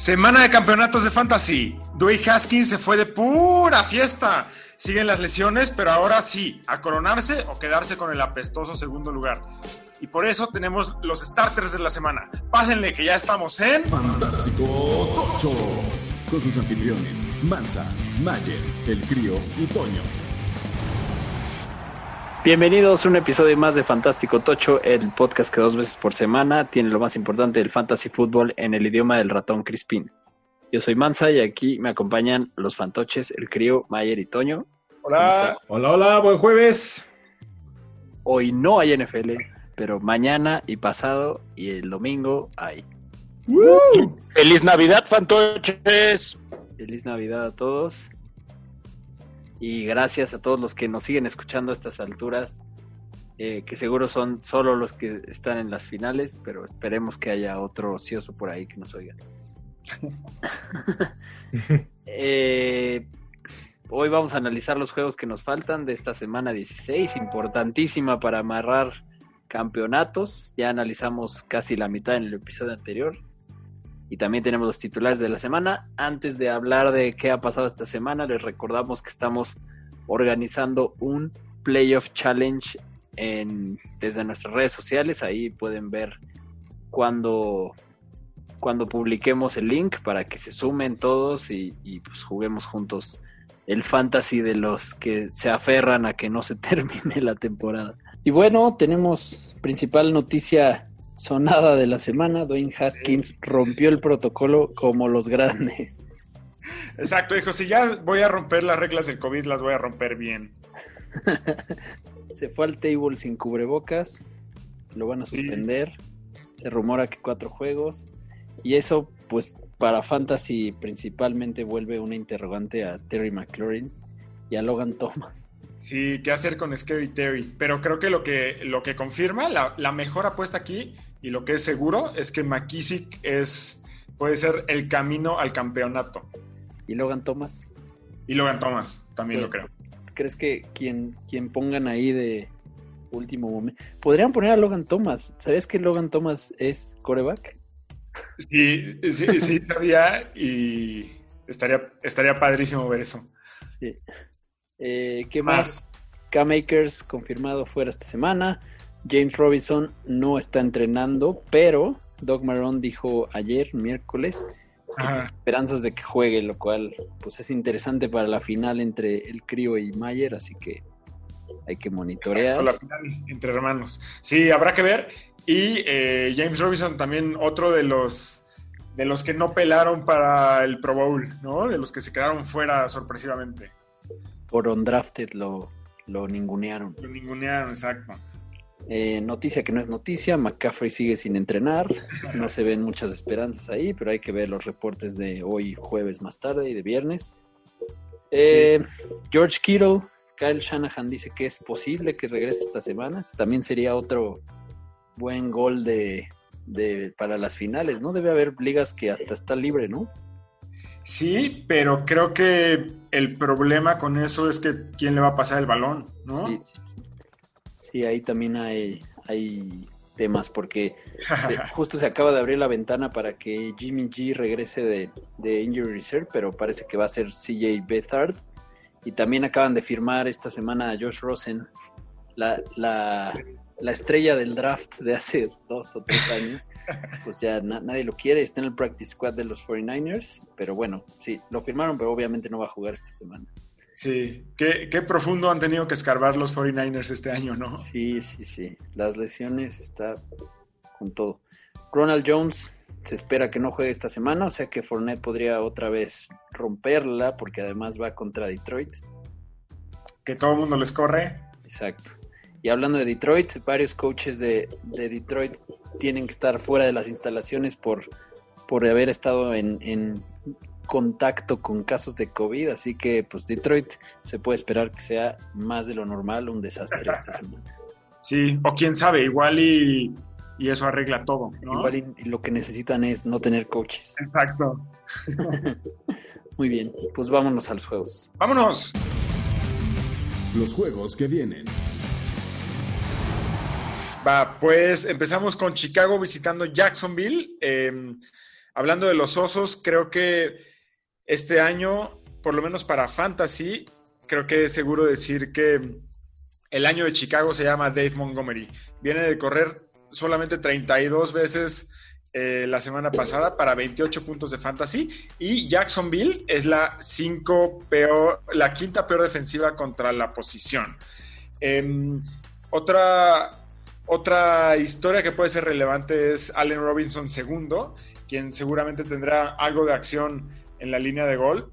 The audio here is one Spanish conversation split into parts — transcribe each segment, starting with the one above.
Semana de campeonatos de fantasy. Dwayne Haskins se fue de pura fiesta. Siguen las lesiones, pero ahora sí, a coronarse o quedarse con el apestoso segundo lugar. Y por eso tenemos los starters de la semana. Pásenle que ya estamos en Fantástico Tocho. Con sus anfitriones, Mansa, Mayer, El Crío y Toño. Bienvenidos a un episodio más de Fantástico Tocho, el podcast que dos veces por semana tiene lo más importante del fantasy fútbol en el idioma del ratón Crispín. Yo soy Mansa y aquí me acompañan los fantoches, el crío, Mayer y Toño. Hola. Hola, hola, buen jueves. Hoy no hay NFL, pero mañana y pasado y el domingo hay. ¡Feliz Navidad, fantoches! Feliz Navidad a todos. Y gracias a todos los que nos siguen escuchando a estas alturas, eh, que seguro son solo los que están en las finales, pero esperemos que haya otro ocioso por ahí que nos oiga. Eh, hoy vamos a analizar los juegos que nos faltan de esta semana 16, importantísima para amarrar campeonatos. Ya analizamos casi la mitad en el episodio anterior. Y también tenemos los titulares de la semana. Antes de hablar de qué ha pasado esta semana, les recordamos que estamos organizando un Playoff Challenge en, desde nuestras redes sociales. Ahí pueden ver cuando, cuando publiquemos el link para que se sumen todos y, y pues juguemos juntos el fantasy de los que se aferran a que no se termine la temporada. Y bueno, tenemos principal noticia sonada de la semana, Dwayne Haskins rompió el protocolo como los grandes. Exacto, dijo, si ya voy a romper las reglas del COVID, las voy a romper bien. Se fue al table sin cubrebocas, lo van a suspender, se rumora que cuatro juegos, y eso pues para Fantasy principalmente vuelve una interrogante a Terry McLaurin y a Logan Thomas. Sí, ¿qué hacer con Scary Terry? Pero creo que lo que, lo que confirma, la, la mejor apuesta aquí y lo que es seguro es que McKissick es, puede ser el camino al campeonato. ¿Y Logan Thomas? Y Logan Thomas, también Pues, lo creo. ¿Crees que quien, quien pongan ahí de último momento? Podrían poner a Logan Thomas. ¿Sabes que Logan Thomas es coreback? Sí, sí, sí sabía y estaría, estaría padrísimo ver eso. Sí. Eh, ¿Qué más? K-Makers confirmado fuera esta semana. James Robinson no está entrenando, pero Doug Marrone dijo ayer, miércoles, que Ajá. tiene esperanzas de que juegue, lo cual pues es interesante para la final entre el Crío y Mayer, así que hay que monitorear. La final entre hermanos. Sí, habrá que ver. Y eh, James Robinson también otro de los de los que no pelaron para el Pro Bowl, ¿no? De los que se quedaron fuera sorpresivamente. Por undrafted lo, lo ningunearon. Lo ningunearon, exacto. Eh, noticia que no es noticia, McCaffrey sigue sin entrenar, no se ven muchas esperanzas ahí, pero hay que ver los reportes de hoy jueves más tarde y de viernes. Eh, George Kittle, Kyle Shanahan dice que es posible que regrese esta semana, también sería otro buen gol de, de- para las finales, ¿no? Debe haber ligas que hasta está libre, ¿no? Sí, pero creo que el problema con eso es que quién le va a pasar el balón, ¿no? Sí, sí, sí. Ahí también hay, hay temas, porque se- justo se acaba de abrir la ventana para que Jimmy G regrese de, de Injury Reserve, pero parece que va a ser CJ Beathard. Y también acaban de firmar esta semana a Josh Rosen, la, la, la estrella del draft de hace dos o tres años. Pues ya na- nadie lo quiere, está en el practice squad de los 49ers, pero bueno, sí, lo firmaron, pero obviamente no va a jugar esta semana. Sí, qué, qué profundo han tenido que escarbar los 49ers este año, ¿no? Sí, sí, sí. Las lesiones está con todo. Ronald Jones se espera que no juegue esta semana, o sea que Fournette podría otra vez romperla porque además va contra Detroit. Que todo el mundo les corre. Exacto. Y hablando de Detroit, varios coaches de, de Detroit tienen que estar fuera de las instalaciones por, por haber estado en, en contacto con casos de COVID, así que pues Detroit se puede esperar que sea más de lo normal un desastre esta semana. Sí, o quién sabe, igual y, y eso arregla todo, ¿no? Igual y, y lo que necesitan es no tener coaches. Exacto. Muy bien, pues vámonos a los juegos. Vámonos. Los juegos que vienen. Va, pues empezamos con Chicago visitando Jacksonville. Eh, hablando de los osos, creo que este año, por lo menos para Fantasy, creo que es seguro decir que el año de Chicago se llama Dave Montgomery. Viene de correr solamente 32 veces eh, la semana pasada para 28 puntos de fantasy y Jacksonville es la, cinco peor, la quinta peor defensiva contra la posición. Em, otra, otra historia que puede ser relevante es Allen Robinson segundo, quien seguramente tendrá algo de acción en la línea de gol,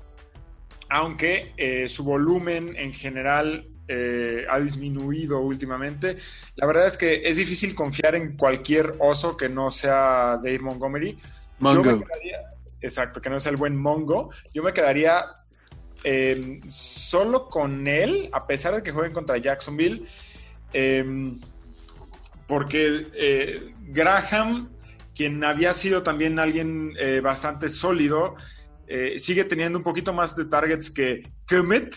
aunque eh, su volumen en general eh, ha disminuido últimamente. La verdad es que es difícil confiar en cualquier oso que no sea Dave Montgomery. Mongo. exacto, que no sea el buen Mongo. Yo me quedaría eh, solo con él, a pesar de que jueguen contra Jacksonville, eh, porque eh, Graham, quien había sido también alguien eh, bastante sólido, eh, sigue teniendo un poquito más de targets que Kemet,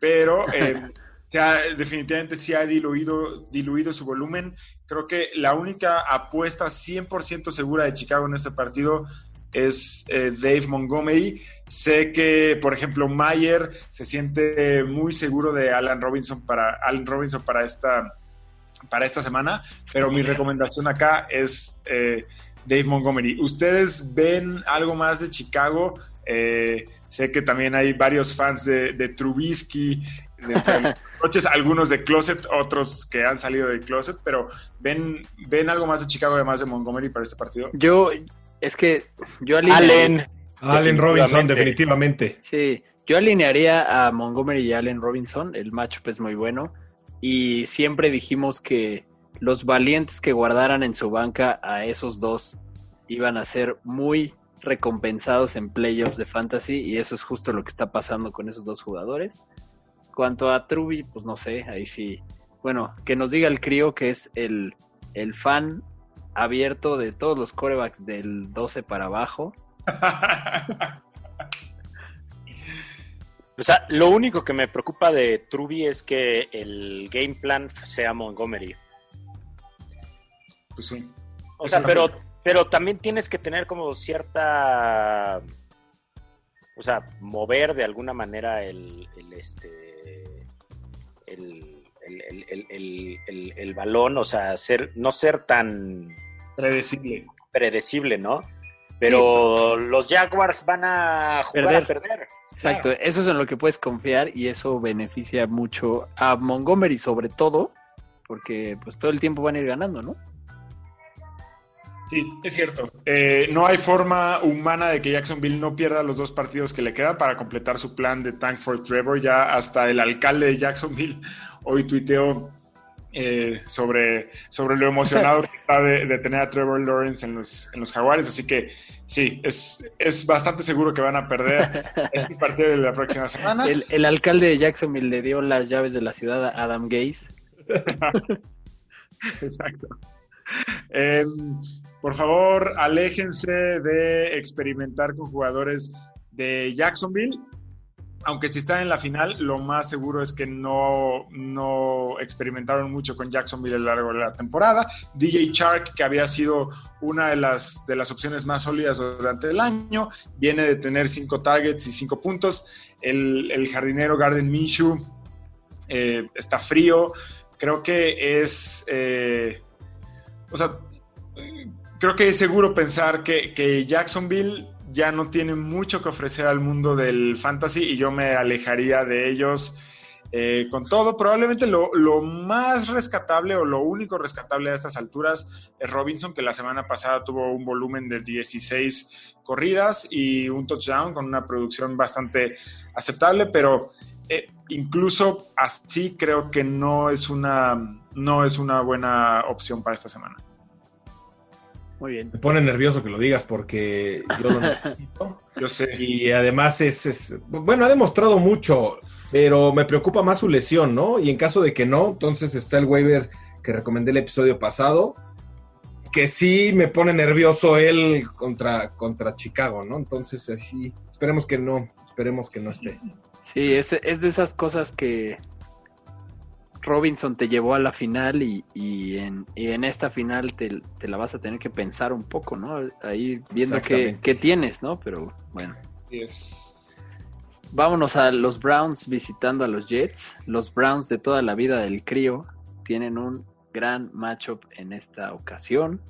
pero definitivamente sí ha diluido, diluido su volumen. Creo que la única apuesta 100% segura de Chicago en este partido es eh, Dave Montgomery. Sé que, por ejemplo, Mayer se siente muy seguro de Alan Robinson para, Allen Robinson para esta, para esta semana, pero mi recomendación acá es eh, Dave Montgomery. ¿Ustedes ven algo más de Chicago? Eh, sé que también hay varios fans de, de Trubisky, de los coches, algunos de Closet, otros que han salido de Closet, pero ¿ven, ¿ven algo más de Chicago además de Montgomery para este partido? Yo, es que yo alinearía- Allen. Allen Robinson, Definitivamente. definitivamente. Sí, yo alinearía a Montgomery y Allen Robinson. El matchup es muy bueno. Y siempre dijimos que los valientes que guardaran en su banca a esos dos iban a ser muy recompensados en playoffs de fantasy. Y eso es justo lo que está pasando con esos dos jugadores. Cuanto a Truby, pues no sé, ahí sí. Bueno, que nos diga el crío que es el, el fan abierto de todos los corebacks del 12 para abajo. O sea, lo único que me preocupa de Truby es que el game plan sea Montgomery. Pues sí. O sea, pero, pero también tienes que tener como cierta. O sea, mover de alguna manera el. el, este. El- el- el balón, o sea, ser, no ser tan Predecible. predecible, ¿no? Pero los Jaguars van a jugar Perder. a perder. Exacto, eso es en lo que puedes confiar y eso beneficia mucho a Montgomery sobre todo, porque pues todo el tiempo van a ir ganando, ¿no? Sí, es cierto. Eh, no hay forma humana de que Jacksonville no pierda los dos partidos que le quedan para completar su plan de Tank for Trevor. Ya hasta el alcalde de Jacksonville hoy tuiteó eh, sobre, sobre lo emocionado que está de, de tener a Trevor Lawrence en los, en los Jaguares. Así que sí, es, es bastante seguro que van a perder este partido de la próxima semana. El, el alcalde de Jacksonville le dio las llaves de la ciudad a Adam Gaze. Exacto. Eh, por favor, aléjense de experimentar con jugadores de Jacksonville. Aunque si están en la final, lo más seguro es que no, no experimentaron mucho con Jacksonville a lo largo de la temporada. DJ Chark, que había sido una de las, de las opciones más sólidas durante el año, viene de tener cinco targets y cinco puntos. El, jardinero Garden Minshew eh, está frío. Creo que es... eh, o sea, creo que es seguro pensar que, Jacksonville ya no tiene mucho que ofrecer al mundo del fantasy y yo me alejaría de ellos eh, con todo. Probablemente lo, lo, más rescatable o lo único rescatable a estas alturas es Robinson, que la semana pasada tuvo un volumen de 16 corridas y un touchdown con una producción bastante aceptable, pero eh, incluso así creo que no es una no es una buena opción para esta semana. Muy bien. Me pone nervioso que lo digas porque yo lo necesito. Yo sé. Y además es, es, bueno, ha demostrado mucho, pero me preocupa más su lesión, ¿no? Y en caso de que no, entonces está el waiver que recomendé el episodio pasado, que sí me pone nervioso él contra, contra Chicago, ¿no? Entonces así, esperemos que no, esperemos que no esté. Sí, es, es de esas cosas que, Robinson te llevó a la final y, y en, y en esta final te, te la vas a tener que pensar un poco, ¿no? Ahí viendo qué, qué tienes, ¿no? Pero bueno. Vámonos a los Browns visitando a los Jets. Los Browns de toda la vida del crío tienen un gran matchup en esta ocasión.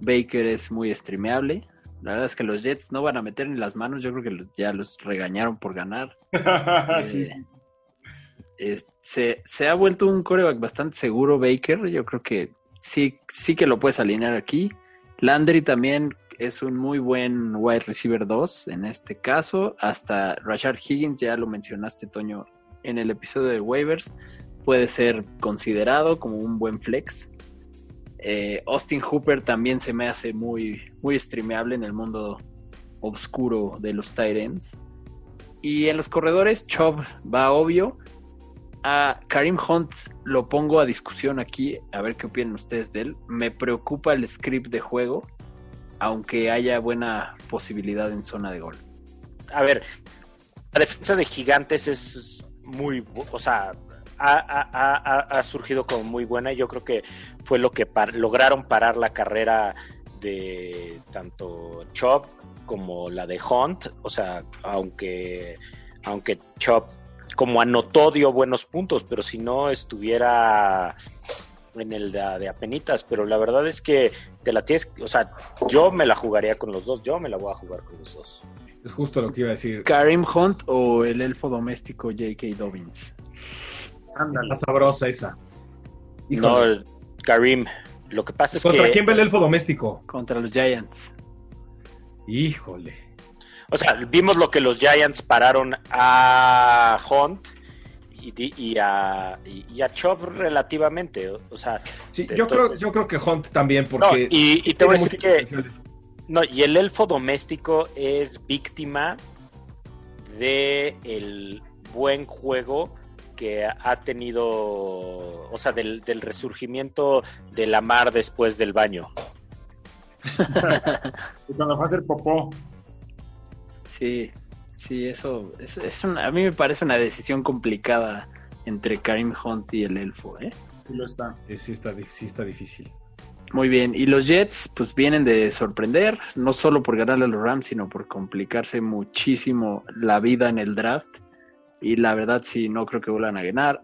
Baker es muy streameable. La verdad es que los Jets no van a meter ni las manos. Yo creo que los- ya los regañaron por ganar. Sí, sí, sí. Es- se, se ha vuelto un coreback bastante seguro Baker. Yo creo que sí, sí que lo puedes alinear aquí. Landry también es un muy buen wide receiver 2 en este caso. Hasta Rashard Higgins, ya lo mencionaste, Toño, en el episodio de waivers, puede ser considerado como un buen flex. Eh, Austin Hooper también se me hace muy, muy streameable en el mundo oscuro de los tight ends. Y en los corredores, Chubb va obvio. A Karim Hunt lo pongo a discusión aquí, a ver qué opinan ustedes de él. Me preocupa el script de juego, aunque haya buena posibilidad en zona de gol. A ver, la defensa de Gigantes es muy, o sea, ha, surgido como muy buena y yo creo que fue lo que lograron parar la carrera de tanto Chop como la de Hunt, o sea, aunque, aunque Chop como anotó dio buenos puntos, pero si no estuviera en el de, de apenitas, pero la verdad es que te la tienes, o sea, yo me la jugaría con los dos, yo me la voy a jugar con los dos. Es justo lo que iba a decir. Karim Hunt o el elfo doméstico J.K. Dobbins. Ándale. La sabrosa esa. Híjole. No, Karim. Lo que pasa es ¿Contra que, quién va el elfo doméstico? Contra los Giants. Híjole. O sea, vimos lo que los Giants pararon a Hunt y, a, y, y a Chubb relativamente. O, sea, Sí, yo todo. creo, yo creo que Hunt también, no, porque. y, y te voy a decir que no, y el elfo doméstico es víctima de el buen juego que ha tenido, o sea, del, del resurgimiento de la mar después del baño. Y cuando fue a hacer popó. Sí, sí, eso es, es una- a mí me parece una decisión complicada entre Karim Hunt y el elfo, ¿eh? Sí lo está. Eh, Sí está, di- sí está difícil. Muy bien, y los Jets pues vienen de sorprender, no solo por ganarle a los Rams, sino por complicarse muchísimo la vida en el draft. Y la verdad sí, no creo que vuelvan a ganar.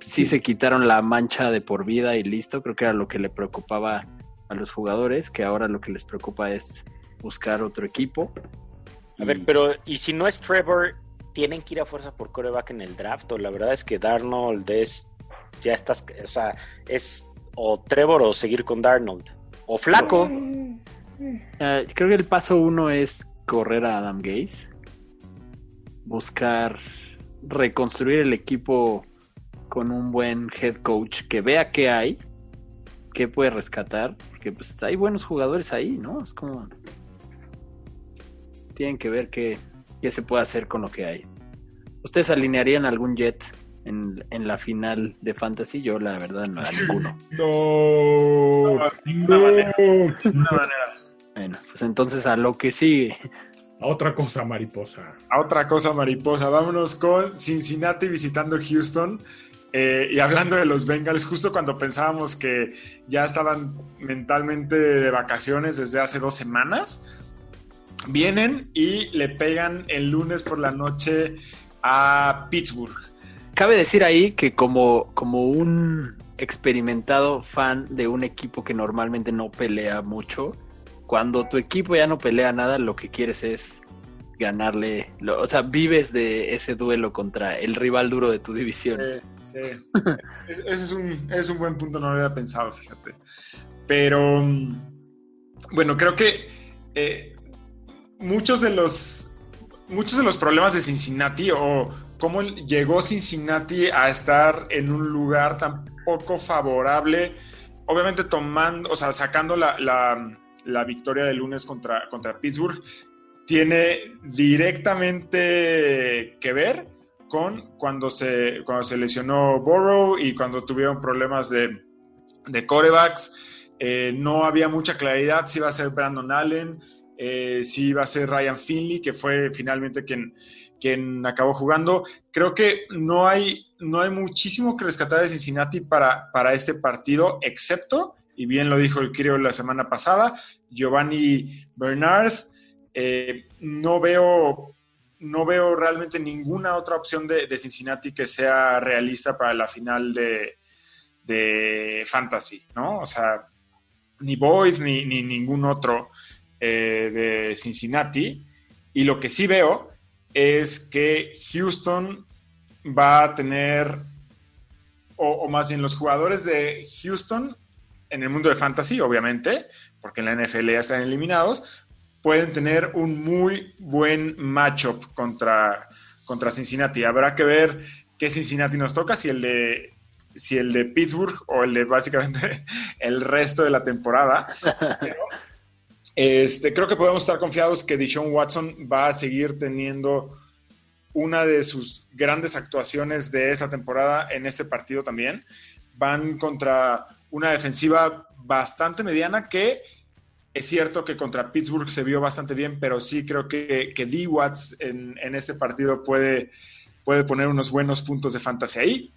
Sí se quitaron la mancha de por vida y listo, creo que era lo que le preocupaba a los jugadores, que ahora lo que les preocupa es buscar otro equipo. A ver, Y- pero ¿y si no es Trevor, tienen que ir a fuerza por coreback en el draft? O la verdad es que Darnold es, ya estás, o sea, es o Trevor o seguir con Darnold. O Flaco. Eh, creo que el paso uno es correr a Adam Gaze, buscar reconstruir el equipo con un buen head coach que vea qué hay, qué puede rescatar, porque pues hay buenos jugadores ahí, ¿no? Es como tienen que ver qué, qué se puede hacer con lo que hay. ¿Ustedes alinearían algún jet en, en la final de Fantasy? Yo la verdad no, a ninguno. No. Manera. Ninguna manera. Bueno, pues entonces a lo que sigue. A otra cosa, mariposa. A otra cosa mariposa. Vámonos con Cincinnati visitando Houston. Eh, y hablando de los Bengals, justo cuando pensábamos que ya estaban mentalmente de vacaciones desde hace dos semanas, vienen y le pegan el lunes por la noche a Pittsburgh. Cabe decir ahí que como, como un experimentado fan de un equipo que normalmente no pelea mucho, cuando tu equipo ya no pelea nada, lo que quieres es ganarle, lo- o sea, vives de ese duelo contra el rival duro de tu división. Sí, sí. Es- Ese es un, es un buen punto, no lo había pensado, fíjate. Pero, mm, bueno, creo que eh, muchos de los muchos de los problemas de Cincinnati o cómo llegó Cincinnati a estar en un lugar tan poco favorable, obviamente tomando, o sea, sacando la, la- la victoria del lunes contra, contra Pittsburgh, tiene directamente que ver con cuando se, cuando se lesionó Burrow y cuando tuvieron problemas de, de corebacks. Eh, no había mucha claridad si iba a ser Brandon Allen, eh, si iba a ser Ryan Finley, que fue finalmente quien, quien acabó jugando. Creo que no hay, no hay muchísimo que rescatar de Cincinnati para, para este partido, excepto, y bien lo dijo el crío la semana pasada, Giovanni Bernard. Eh, no veo no veo realmente ninguna otra opción de, Cincinnati que sea realista para la final de, de Fantasy, ¿no? O sea, ni Boyd ni, ningún otro eh, de Cincinnati. Y lo que sí veo es que Houston va a tener, o, más bien los jugadores de Houston en el mundo de fantasy, obviamente, porque en la NFL ya están eliminados, pueden tener un muy buen matchup contra, contra Cincinnati. Habrá que ver qué Cincinnati nos toca, si el de si el de Pittsburgh o el de básicamente el resto de la temporada. este, creo que podemos estar confiados que Deshaun Watson va a seguir teniendo una de sus grandes actuaciones de esta temporada en este partido también. Van contra una defensiva bastante mediana que es cierto que contra Pittsburgh se vio bastante bien, pero sí creo que, que D. Watts en, este partido puede, puede poner unos buenos puntos de fantasía ahí.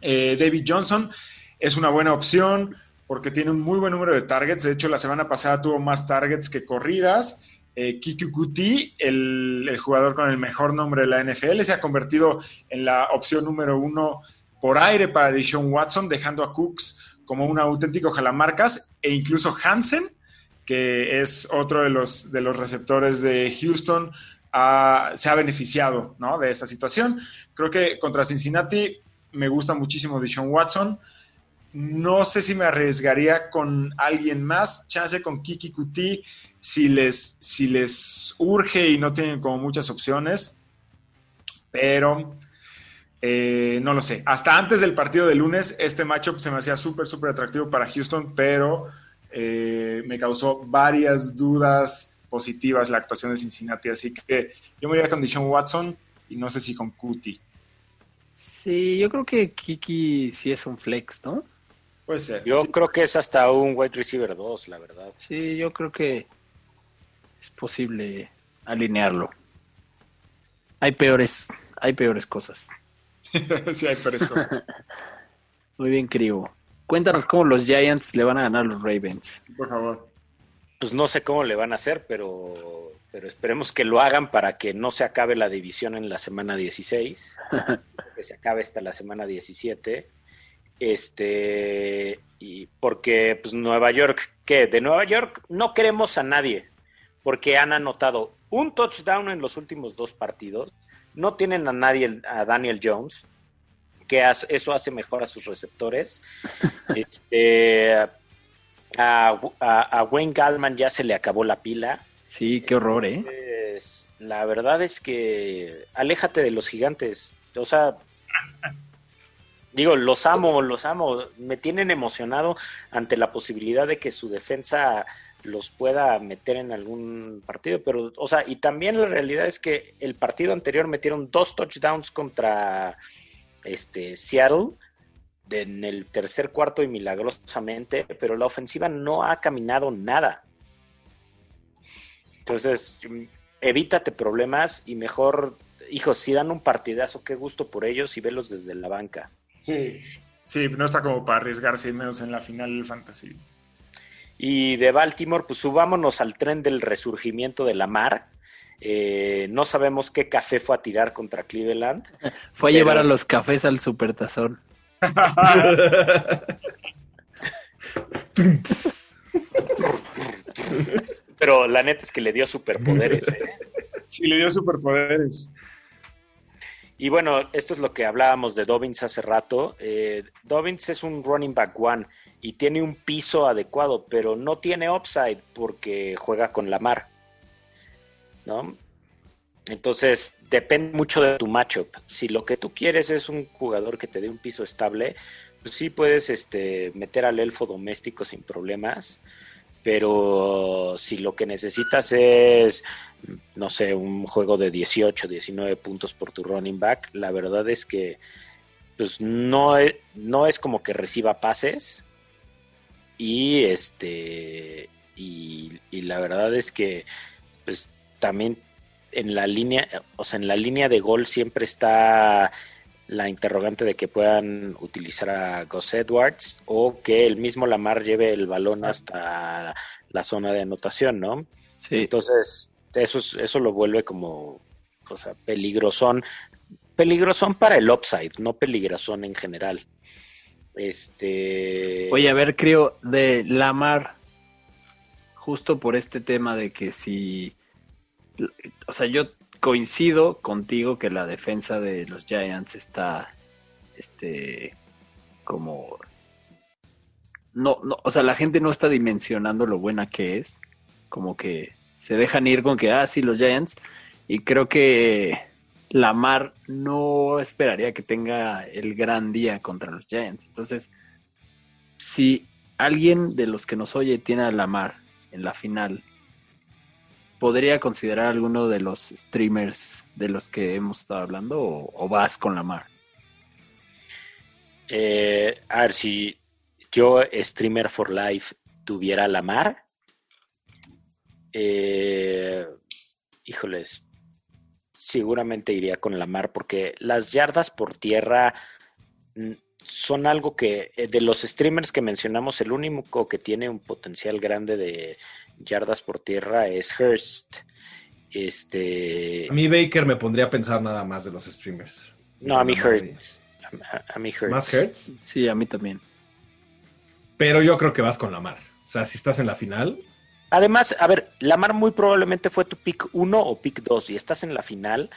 Eh, David Johnson es una buena opción porque tiene un muy buen número de targets. De hecho, la semana pasada tuvo más targets que corridas. Eh, Kiki Kuti, el, el, jugador con el mejor nombre de la NFL, se ha convertido en la opción número uno por aire para Deshaun Watson, dejando a Cooks como un auténtico jalamarcas e incluso Hansen que es otro de los, de los receptores de Houston, se ha beneficiado de esta situación. Creo que contra Cincinnati me gusta muchísimo Deshaun Watson. No sé si me arriesgaría con alguien más, chance con Kiki Kuti, si les, si les urge y no tienen como muchas opciones, pero eh, no lo sé. Hasta antes del partido de lunes, este matchup se me hacía súper, súper atractivo para Houston, pero eh, me causó varias dudas positivas la actuación de Cincinnati, así que yo me voy a con Dishon Watson y no sé si con Cutie. Sí, yo creo que Kiki sí es un flex, ¿no? Puede ser. Yo creo que es hasta un wide receiver 2, la verdad. Sí, yo creo que es posible alinearlo. Hay peores, hay peores cosas. sí, hay peores cosas. Muy bien, Crivo. Cuéntanos cómo los Giants le van a ganar a los Ravens. Por favor. Pues no sé cómo le van a hacer, pero, pero esperemos que lo hagan para que no se acabe la división en la semana 16, que se acabe hasta la semana 17. Este, y porque pues Nueva York, ¿qué? De Nueva York no queremos a nadie, porque han anotado un touchdown en los últimos dos partidos, no tienen a nadie, a Daniel Jones, que eso hace mejor a sus receptores. Este, a, Wayne Gallman ya se le acabó la pila. Sí, qué horror, ¿eh? la verdad es que aléjate de los gigantes. O sea, digo, los amo, los amo. Me tienen emocionado ante la posibilidad de que su defensa los pueda meter en algún partido, pero, o sea, y también la realidad es que el partido anterior metieron dos touchdowns contra este, Seattle en el tercer cuarto y milagrosamente, pero la ofensiva no ha caminado nada. Entonces, evítate problemas y mejor, hijos, si dan un partidazo, qué gusto por ellos y velos desde la banca. Sí, sí, no está como para arriesgarse menos en la final del fantasy. Y de Baltimore, pues subámonos al tren del resurgimiento de la mar eh, no sabemos qué café fue a tirar contra Cleveland. Fue a llevar a los cafés al supertazón. pero la neta es que le dio superpoderes. ¿eh? Sí, le dio superpoderes. Y bueno, esto es lo que hablábamos de Dobbins hace rato. Eh, Dobbins es un running back one y tiene un piso adecuado, pero no tiene upside porque juega con la mar. ¿no? Entonces, depende mucho de tu matchup. Si lo que tú quieres es un jugador que te dé un piso estable, pues sí puedes este, meter al elfo doméstico sin problemas. Pero si lo que necesitas es, no sé, un juego de 18, 19 puntos por tu running back, la verdad es que pues no no es como que reciba pases. Y este y, y la verdad es que pues también en la línea, o sea, en la línea de gol siempre está la interrogante de que puedan utilizar a Gus Edwards o que el mismo Lamar lleve el balón hasta la zona de anotación, ¿no? Sí. Entonces, eso, es- eso lo vuelve como, o sea, peligrosón. Peligrosón para el upside, no peligrosón en general. Este. Oye, a ver, creo, de Lamar, justo por este tema de que si, o sea, yo coincido contigo que la defensa de los Giants está, este, como, no, no, o sea, la gente no está dimensionando lo buena que es, como que se dejan ir con que, ah, sí, los Giants, y creo que Lamar no esperaría que tenga el gran día contra los Giants. Entonces, si alguien de los que nos oye tiene a Lamar en la final, ¿podría considerar alguno de los streamers de los que hemos estado hablando o, vas con Lamar? Eh, a ver, si yo, Streamer for Life, tuviera la mar, eh, híjoles, seguramente iría con la mar, porque las yardas por tierra mm, son algo que, eh, de los streamers que mencionamos, el único que tiene un potencial grande de yardas por tierra es Hurst. Este, A mí Baker me pondría a pensar nada más de los streamers. no, a mí Hurst. A, a mí Hurst. Más Hertz, Sí, a mí también. pero yo creo que vas con Lamar. O sea, si estás en la final, Además, a ver, Lamar muy probablemente fue tu pick 1 o pick 2 y estás en la final.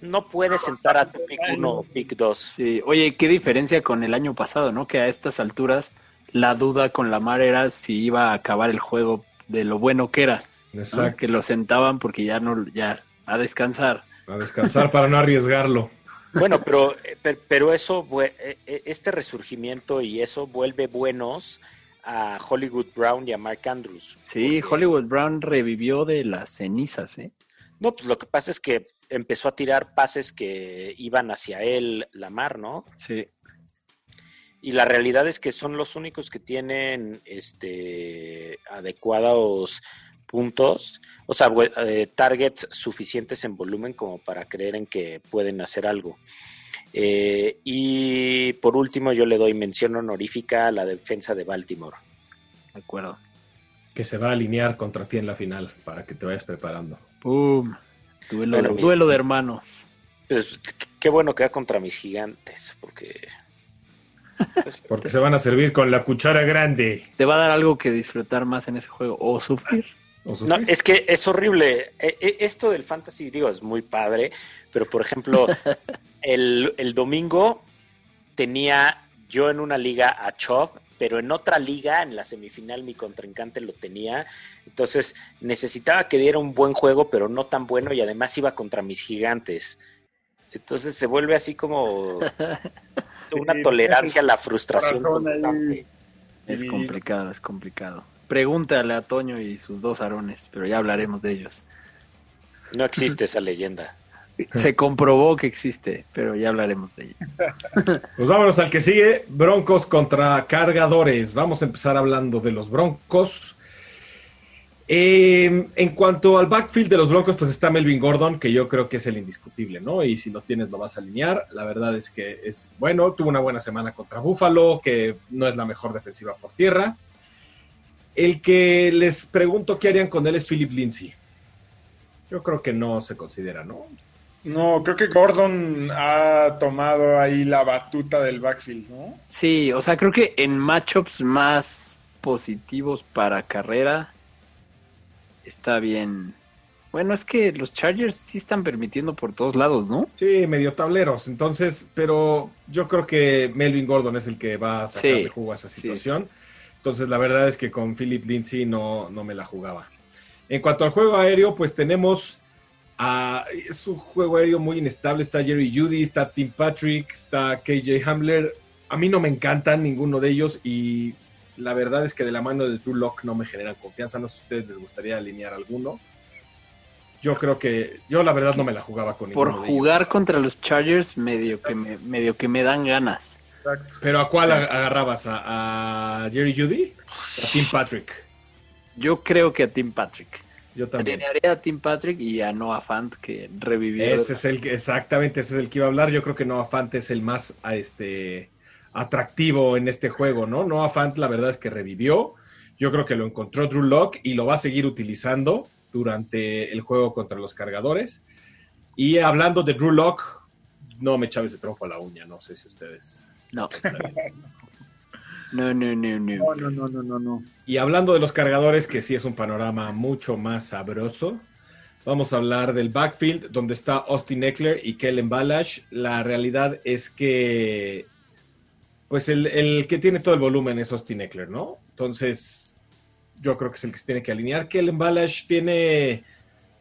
No puedes sentar a tu pick 1 o pick 2. Sí, oye, qué diferencia con el año pasado, ¿no? Que a estas alturas la duda con Lamar era si iba a acabar el juego de lo bueno que era. ¿no? exacto, Que lo sentaban porque ya no, ya a descansar. a descansar para no arriesgarlo. Bueno, pero, eh, per- pero eso, eh, eh, este resurgimiento y eso vuelve buenos a Hollywood Brown y a Mark Andrews. Sí, Porque- Hollywood Brown revivió de las cenizas, ¿eh? No, pues lo que pasa es que empezó a tirar pases que iban hacia él, Lamar, ¿no? Sí. Y la realidad es que son los únicos que tienen este adecuados puntos, o sea, eh, targets suficientes en volumen como para creer en que pueden hacer algo. Eh, y por último, yo le doy mención honorífica a la defensa de Baltimore. De acuerdo. Que se va a alinear contra ti en la final para que te vayas preparando. ¡Pum! Duelo, Bueno, de, mis- duelo de hermanos. Pues, qué- qué bueno que va contra mis gigantes, porque Porque se van a servir con la cuchara grande. ¿Te va a dar algo que disfrutar más en ese juego o sufrir? ¿O No, es que es horrible. E- e- Esto del fantasy, digo, es muy padre, pero por ejemplo, el, el domingo tenía yo en una liga a Chop, pero en otra liga, en la semifinal, mi contrincante lo tenía. Entonces necesitaba que diera un buen juego, pero no tan bueno, y además iba contra mis gigantes. Entonces se vuelve así como una tolerancia a la frustración ahí. Es Y- complicado, es complicado. Pregúntale a Toño y sus dos arones, pero ya hablaremos de ellos. No existe esa leyenda. Se comprobó que existe, pero ya hablaremos de ella. Pues vámonos al que sigue. Broncos contra cargadores. Vamos a empezar hablando de los Broncos. Eh, en cuanto al backfield de los Broncos, pues está Melvin Gordon, que yo creo que es el indiscutible, ¿no? Y si lo tienes, lo vas a alinear. La verdad es que es bueno. Tuvo una buena semana contra Buffalo, que no es la mejor defensiva por tierra. El que les pregunto qué harían con él es Philip Lindsay. Yo creo que no se considera, ¿no? No, creo que Gordon ha tomado ahí la batuta del backfield, ¿no? Sí, o sea, creo que en matchups más positivos para carrera está bien. Bueno, es que los Chargers sí están permitiendo por todos lados, ¿no? Sí, medio tableros. Entonces, pero yo creo que Melvin Gordon es el que va a sacar Sí, de jugo a esa sí, situación. sí. Entonces, la verdad es que con Philip Lindsay no, no me la jugaba. En cuanto al juego aéreo, pues tenemos a, es un juego aéreo muy inestable. Está Jerry Judy, está Tim Patrick, está KJ Hamler. A mí no me encantan ninguno de ellos y la verdad es que de la mano de Drew Lock no me generan confianza. No sé si a ustedes les gustaría alinear alguno. Yo creo que yo la verdad no me la jugaba con Por ninguno de ellos. jugar contra los Chargers, medio que me, medio que me dan ganas. Exacto. ¿Pero a cuál ag- agarrabas? ¿A, a Jerry Judy? ¿A Tim Patrick? Yo creo que a Tim Patrick. Yo también. Alinearé a Tim Patrick y a Noah Fant, que revivió. Ese es el que, exactamente, ese es el que iba a hablar. Yo creo que Noah Fant es el más a este, atractivo en este juego, ¿no? Noah Fant, la verdad es que revivió. Yo creo que lo encontró Drew Lock y lo va a seguir utilizando durante el juego contra los cargadores. Y hablando de Drew Lock, no me echaves de trompo a la uña, no sé si ustedes. No. No, no, no, no. No, no, no, no, no, no. Y hablando de los cargadores, que sí es un panorama mucho más sabroso, vamos a hablar del backfield, donde está Austin Eckler y Kellen Balash. La realidad es que, pues el, el que tiene todo el volumen es Austin Eckler, ¿no? Entonces, yo creo que es el que se tiene que alinear. Kellen Balash tiene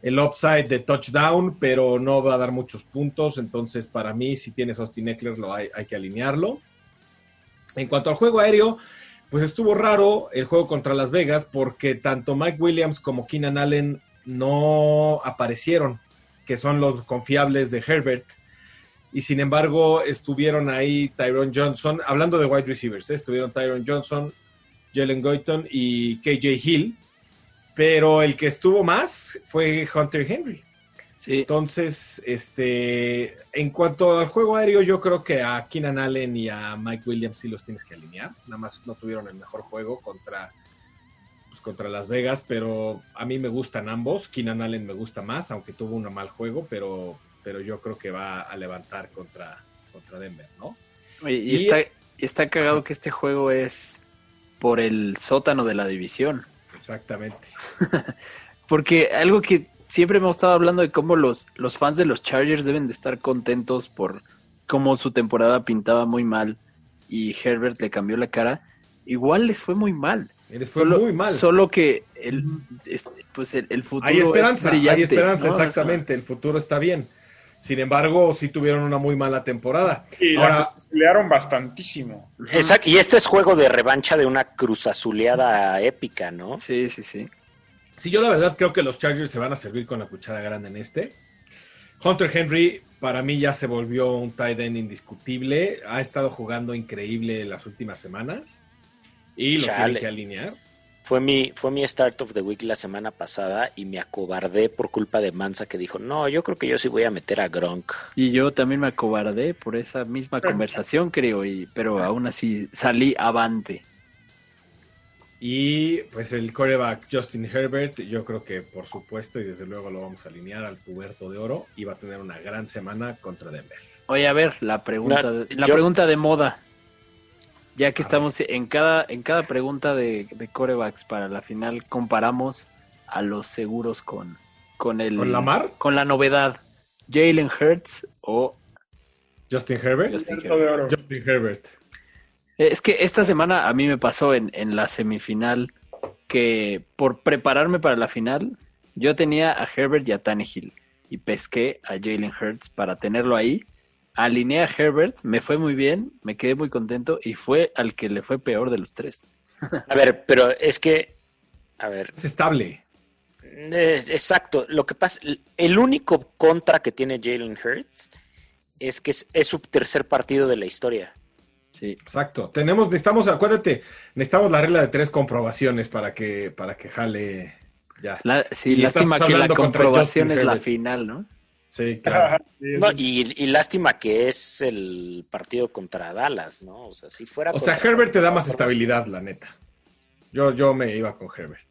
el upside de touchdown, pero no va a dar muchos puntos. Entonces, para mí, si tienes Austin Eckler, lo hay, hay que alinearlo. En cuanto al juego aéreo, pues estuvo raro el juego contra Las Vegas porque tanto Mike Williams como Keenan Allen no aparecieron, que son los confiables de Herbert. Y sin embargo, estuvieron ahí Tyron Johnson, hablando de wide receivers, ¿eh? estuvieron Tyron Johnson, Jalen Goyton y KJ Hill. Pero el que estuvo más fue Hunter Henry. Sí, Entonces, este, en cuanto al juego aéreo, yo creo que a Keenan Allen y a Mike Williams sí los tienes que alinear. Nada más no tuvieron el mejor juego contra, pues, contra Las Vegas, pero a mí me gustan ambos. Keenan Allen me gusta más, aunque tuvo un mal juego, pero, pero yo creo que va a levantar contra, contra Denver, ¿no? y, y y- está, y está cagado que este juego es por el sótano de la división. Exactamente. Porque algo que siempre hemos estado hablando de cómo los, los fans de los Chargers deben de estar contentos por cómo su temporada pintaba muy mal y Herbert le cambió la cara. Igual les fue muy mal. Les fue solo, muy mal. Solo que el, este, pues el, el futuro Hay es esperanza, brillante. hay esperanza, exactamente. El futuro está bien. Sin embargo, sí tuvieron una muy mala temporada. Y Ahora- la bastantísimo. Exacto, y este es juego de revancha de una cruzazuleada épica, ¿no? Sí, sí, sí. Sí, yo la verdad creo que los Chargers se van a servir con la cuchara grande en este. Hunter Henry para mí ya se volvió un tight end indiscutible. Ha estado jugando increíble las últimas semanas. Y lo Chale. tienen que alinear. Fue mi, fue mi start of the week la semana pasada y me acobardé por culpa de Mansa que dijo, no, yo creo que yo sí voy a meter a Gronk. Y yo también me acobardé por esa misma conversación, creo, y, pero aún así salí avante. Y pues el coreback Justin Herbert, yo creo que por supuesto y desde luego lo vamos a alinear al puberto de oro y va a tener una gran semana contra Denver. Oye, a ver, la pregunta, de, la yo- pregunta de moda. Ya que A estamos en cada, en cada pregunta de, de corebacks para la final, comparamos a los seguros con, con el ¿Con Lamar? con la novedad. Jalen Hurts o Justin Herbert. Justin Herbert. Justin Herbert. Es que esta semana a mí me pasó en, en la semifinal que por prepararme para la final, yo tenía a Herbert y a Tannehill y pesqué a Jalen Hurts para tenerlo ahí. Alineé a Herbert, me fue muy bien, me quedé muy contento y fue al que le fue peor de los tres. A ver, pero es que, a ver, Es estable. es- exacto, lo que pasa, el único contra que tiene Jalen Hurts es que es, es su tercer partido de la historia. Sí. Exacto. Tenemos, necesitamos, acuérdate, necesitamos la regla de tres comprobaciones para que, para que jale ya. La- sí, Y lástima estás que la comprobación es la final, ¿no? Sí, claro. Sí, No, es- y, y lástima que es el partido contra Dallas, ¿no? O sea, si fuera O sea, Herbert te da más estabilidad, la neta. Yo, yo me iba con Herbert.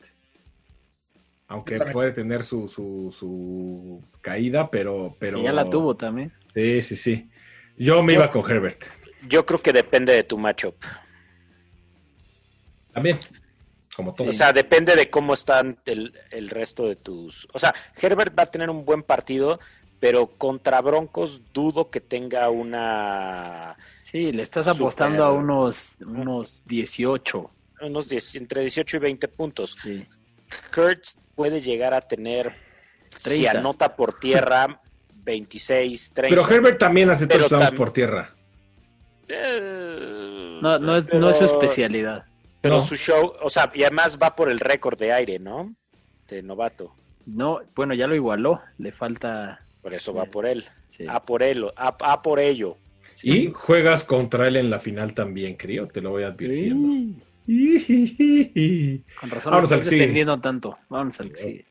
Aunque puede tener su, su, su caída, pero, pero. Y ya la tuvo también. Sí, sí, sí. Yo me Yo- iba con Herbert. Yo creo que depende de tu matchup. También. Como todo. O sea, depende de cómo están el, el resto de tus. O sea, Herbert va a tener un buen partido, pero contra Broncos dudo que tenga una. Sí, le estás apostando a unos, unos 18. unos 10 entre 18 y 20 puntos. Sí. Kurtz puede llegar a tener, si 30. anota por tierra, 26, 30. pero Herbert también hace touchdowns tam- por tierra. Eh, No, no es, no es su especialidad. Pero No. su show, o sea, y además va por el récord de aire, ¿no? De novato. No, bueno, ya lo igualó. Le falta. Por eso va por él. sí. A por él, a, a por ello. Sí. Y juegas contra él en la final también, creo. Te lo voy advirtiendo. Sí. Con razón lo Vámonos al estás defendiendo tanto. Vámonos al que sigue.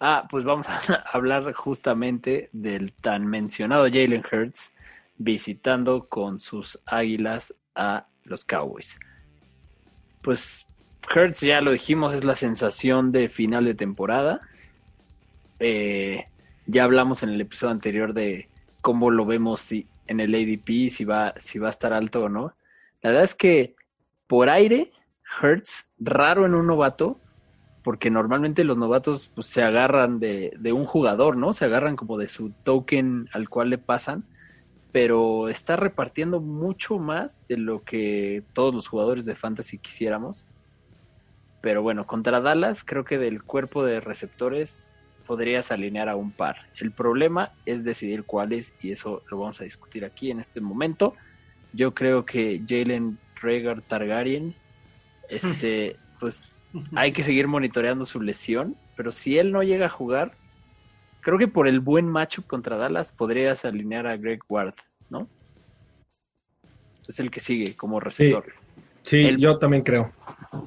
Ah, pues vamos a hablar justamente del tan mencionado Jalen Hurts visitando con sus águilas a los Cowboys. Pues Hurts, ya lo dijimos, es la sensación de final de temporada. Eh, ya hablamos en el episodio anterior de cómo lo vemos si, en el ADP, si va, si va a estar alto o no. La verdad es que por aire, Hurts, raro en un novato, porque normalmente los novatos pues, se agarran de, de, un jugador, ¿no? Se agarran como de su token al cual le pasan, pero está repartiendo mucho más de lo que todos los jugadores de fantasy quisiéramos. Pero bueno, contra Dallas creo que del cuerpo de receptores podrías alinear a un par. El problema es decidir cuáles y eso lo vamos a discutir aquí en este momento. Yo creo que Jalen Traeger Targaryen, este, pues hay que seguir monitoreando su lesión, pero si él no llega a jugar, creo que por el buen matchup contra Dallas podrías alinear a Greg Ward, ¿no? Es el que sigue como receptor. Sí, sí yo también creo.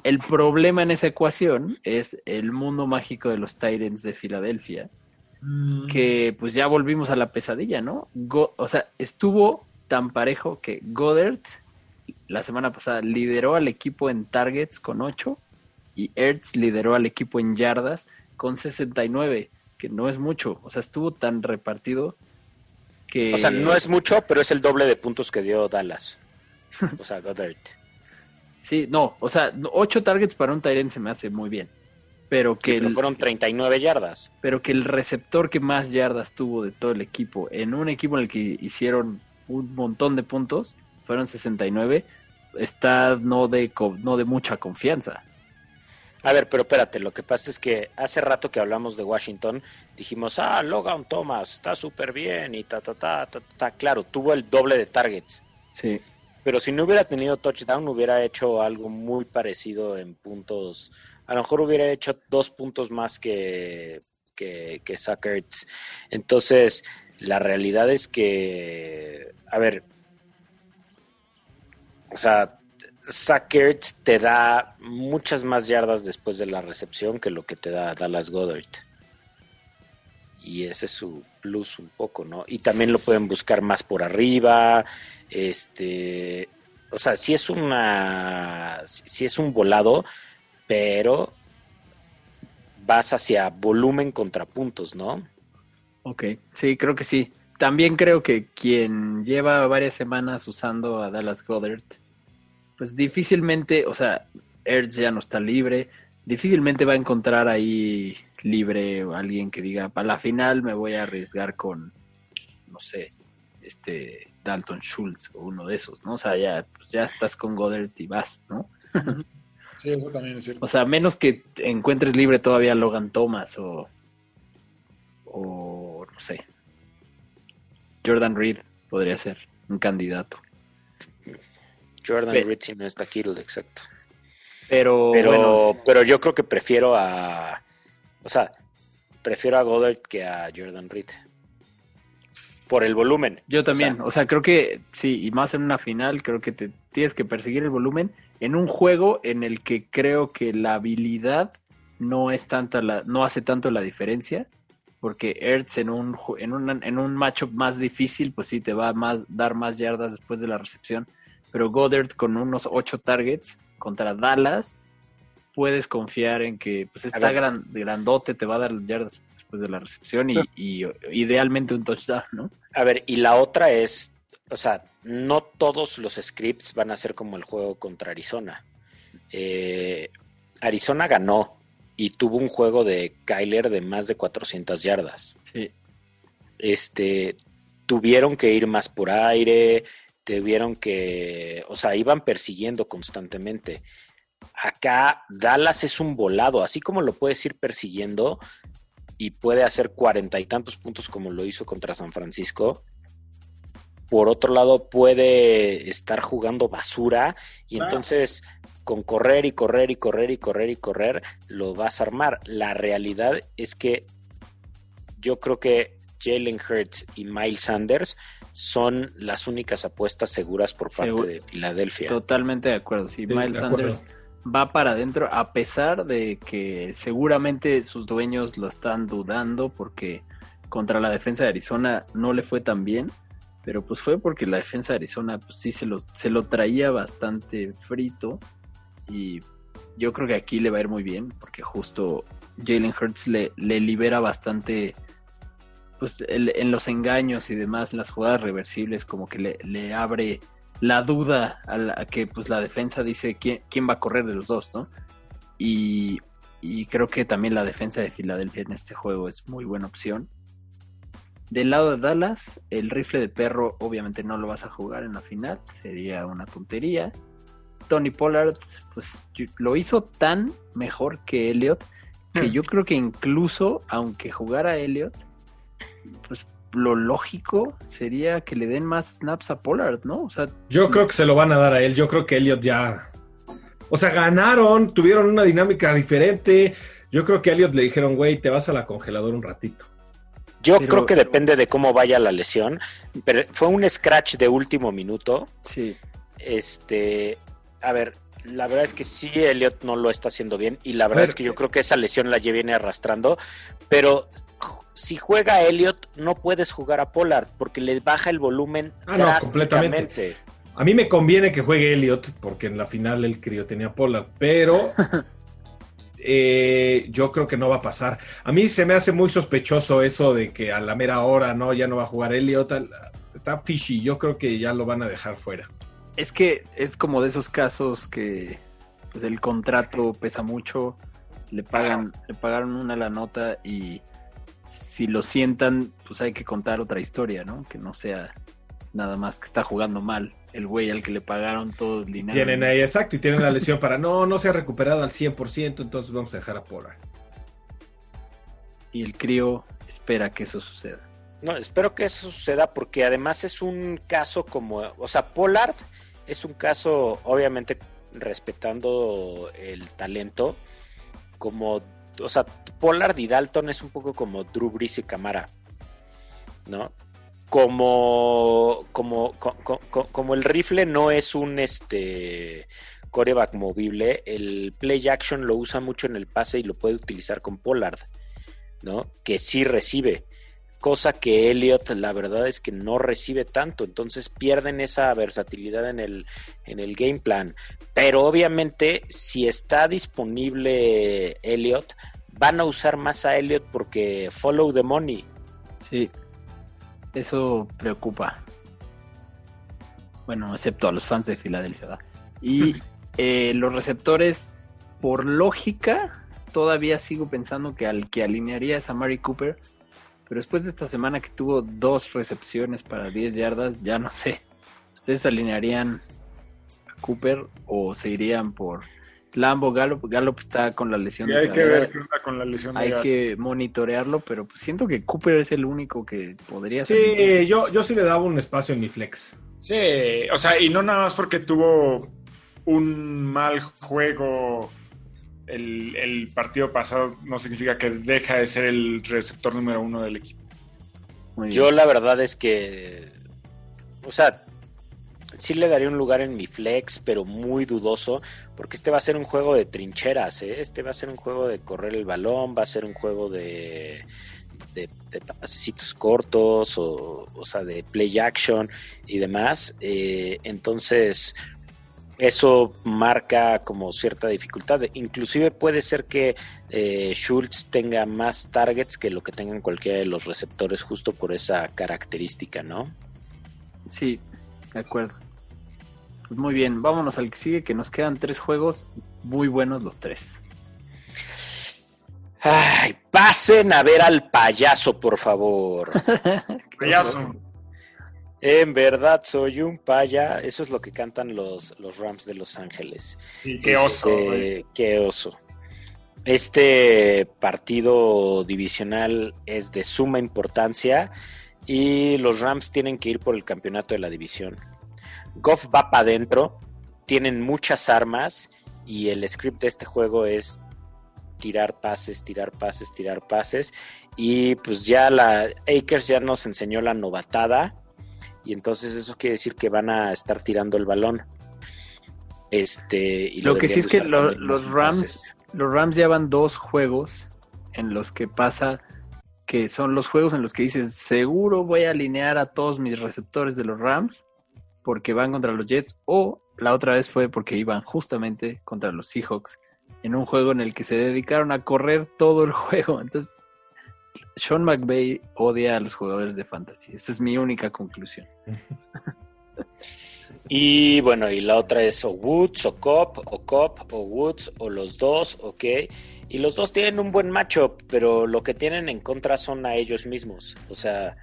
El problema en esa ecuación es el mundo mágico de los Titans de Filadelfia, mm. que pues ya volvimos a la pesadilla, ¿no? o sea, estuvo tan parejo que Goddard la semana pasada lideró al equipo en targets con 8 y Ertz lideró al equipo en yardas con 69, que no es mucho, o sea, estuvo tan repartido que... O sea, no es mucho, pero es el doble de puntos que dio Dallas. O sea, Goddard. Sí, no, o sea, ocho targets para un Tyrant se me hace muy bien. Pero que fueron 39 yardas. Pero que el receptor que más yardas tuvo de todo el equipo, en un equipo en el que hicieron un montón de puntos, fueron 69, está no de, no de mucha confianza. A ver, pero espérate, lo que pasa es que hace rato que hablamos de Washington, dijimos, ah, Logan Thomas está súper bien y ta, ta, ta, ta, ta, claro, tuvo el doble de targets. Sí. Pero si no hubiera tenido touchdown, hubiera hecho algo muy parecido en puntos. A lo mejor hubiera hecho dos puntos más que, que, que Entonces, la realidad es que, a ver, o sea, Sackers te da muchas más yardas después de la recepción que lo que te da Dallas Goddard. Y ese es su plus un poco, ¿no? Y también lo pueden buscar más por arriba. Este, o sea, sí es una, sí es un volado, pero vas hacia volumen contra puntos, ¿no? Ok, sí, creo que sí. También creo que quien lleva varias semanas usando a Dallas Goddard, pues difícilmente, o sea, Ertz ya no está libre, difícilmente va a encontrar ahí libre o alguien que diga, para la final me voy a arriesgar con, no sé, este Dalton Schultz o uno de esos, ¿no? O sea, ya, pues ya estás con Goddard y vas, ¿no? sí, eso también es cierto. O sea, menos que encuentres libre todavía Logan Thomas o, o no sé, Jordan Reed podría ser un candidato. Jordan Reed si no está Kittle, exacto. Pero, pero, pero yo creo que prefiero a, o sea, prefiero a Goddard que a Jordan Reed por el volumen. Yo también, o sea, creo que sí, y más en una final, creo que te tienes que perseguir el volumen en un juego en el que creo que la habilidad no es tanta la, no hace tanto la diferencia, porque Ertz en un en un, en un matchup más difícil, pues sí te va a más, dar más yardas después de la recepción, pero Goddard con unos ocho targets contra Dallas puedes confiar en que pues está gran, grandote, te va a dar yardas después de la recepción y, idealmente un touchdown, ¿no? A ver, y la otra es, o sea, no todos los scripts van a ser como el juego contra Arizona. Eh, Arizona ganó y tuvo un juego de Kyler de más de 400 yardas. Sí. Este, tuvieron que ir más por aire, tuvieron que, o sea, iban persiguiendo constantemente. Acá Dallas es un volado, así como lo puedes ir persiguiendo y puede hacer cuarenta y tantos puntos como lo hizo contra San Francisco. Por otro lado, puede estar jugando basura y entonces con correr y correr y correr y correr y correr lo vas a armar. La realidad es que yo creo que Jalen Hurts y Miles Sanders son las únicas apuestas seguras por parte de Filadelfia. Totalmente de acuerdo. Sí, Miles Sanders va para adentro a pesar de que seguramente sus dueños lo están dudando porque contra la defensa de Arizona no le fue tan bien, pero pues fue porque la defensa de Arizona pues sí se lo, se lo traía bastante frito y yo creo que aquí le va a ir muy bien porque justo Jalen Hurts le, le libera bastante pues en los engaños y demás, las jugadas reversibles como que le, le abre la duda a, la, que pues la defensa dice quién, quién, va a correr de los dos, ¿no? Y, y, creo que también la defensa de Filadelfia en este juego es muy buena opción. Del lado de Dallas, el rifle de perro obviamente no lo vas a jugar en la final, sería una tontería. Tony Pollard, pues lo hizo tan mejor que Elliot, que hmm. yo creo que incluso aunque jugara Elliot, pues lo lógico sería que le den más snaps a Pollard, ¿no? O sea, yo creo que se lo van a dar a él. Yo creo que Elliot ya. O sea, ganaron, tuvieron una dinámica diferente. Yo creo que a Elliot le dijeron, güey, te vas a la congeladora un ratito. Yo creo que depende de cómo vaya la lesión. Pero fue un scratch de último minuto. Sí. Este. A ver, la verdad es que sí, Elliot no lo está haciendo bien. Y la verdad es que yo creo que esa lesión la viene arrastrando. Pero si juega Elliot, no puedes jugar a Pollard porque le baja el volumen ah, completamente. A mí me conviene que juegue Elliot porque en la final el crío tenía Pollard, pero eh, yo creo que no va a pasar. A mí se me hace muy sospechoso eso de que a la mera hora no, ya no va a jugar Elliot. Está fishy, yo creo que ya lo van a dejar fuera. Es que es como de esos casos que pues el contrato pesa mucho, le pagan, le pagaron una la nota y si lo sientan, pues hay que contar otra historia, ¿no? Que no sea nada más que está jugando mal el güey al que le pagaron todo el dinero. Tienen ahí, exacto, y tienen la lesión para, no, no se ha recuperado al 100%, entonces vamos a dejar a Pollard. Y el crío espera que eso suceda. No, espero que eso suceda porque además es un caso como, o sea, Pollard es un caso, obviamente, respetando el talento, como o sea, Pollard y Dalton es un poco como Drew Brees y Camara, ¿no? Como, como, como, el rifle no es un este coreback movible, el play action lo usa mucho en el pase y lo puede utilizar con Pollard, ¿no? Que sí recibe, cosa que Elliot la verdad es que no recibe tanto, entonces pierden esa versatilidad en el, en el game plan. Pero obviamente si está disponible Elliot, van a usar más a Elliot porque follow the money. Sí, eso preocupa. Bueno, excepto a los fans de Filadelfia. Y eh, los receptores, por lógica, todavía sigo pensando que al que alinearía es a Mari Cooper. Pero después de esta semana que tuvo dos recepciones para 10 yardas, ya no sé. ¿Ustedes alinearían a Cooper o se irían por Lambo Gallup, Gallup está con la lesión. hay que ver qué onda con la lesión. Hay que monitorearlo, pero pues siento que Cooper es el único que podría ser. Sí, yo, yo sí le daba un espacio en mi flex. Sí, o sea, y no nada más porque tuvo un mal juego el, el partido pasado, no significa que deja de ser el receptor número uno del equipo. Yo la verdad es que, o sea, sí le daría un lugar en mi flex, pero muy dudoso, porque este va a ser un juego de trincheras, ¿eh? este va a ser un juego de correr el balón, va a ser un juego de, de, pasecitos cortos, o, o, sea, de play action y demás. Eh, entonces, eso marca como cierta dificultad. Inclusive puede ser que eh, Schultz tenga más targets que lo que tengan cualquiera de los receptores justo por esa característica, ¿no? Sí, de acuerdo. Pues muy bien, vámonos al que sigue, que nos quedan tres juegos muy buenos los tres. Ay, pasen a ver al payaso, por favor. payaso. En verdad soy un paya. Eso es lo que cantan los, los Rams de Los Ángeles. qué oso. Este, qué oso. Este partido divisional es de suma importancia y los Rams tienen que ir por el campeonato de la división. Goff va para adentro, tienen muchas armas y el script de este juego es tirar pases, tirar pases, tirar pases. Y pues ya la Akers ya nos enseñó la novatada. Y entonces eso quiere decir que van a estar tirando el balón. Este, y Lo que sí es que lo- los Rams, los Rams llevan dos juegos en los que pasa que son los juegos en los que dices, seguro voy a alinear a todos mis receptores de los Rams porque van contra los Jets o la otra vez fue porque iban justamente contra los Seahawks en un juego en el que se dedicaron a correr todo el juego. Entonces, Sean McVay odia a los jugadores de fantasy. Esa es mi única conclusión. Y bueno, y la otra es o Woods o Cop, o Cop o Woods, o los dos, ok. Y los dos tienen un buen matchup, pero lo que tienen en contra son a ellos mismos. O sea,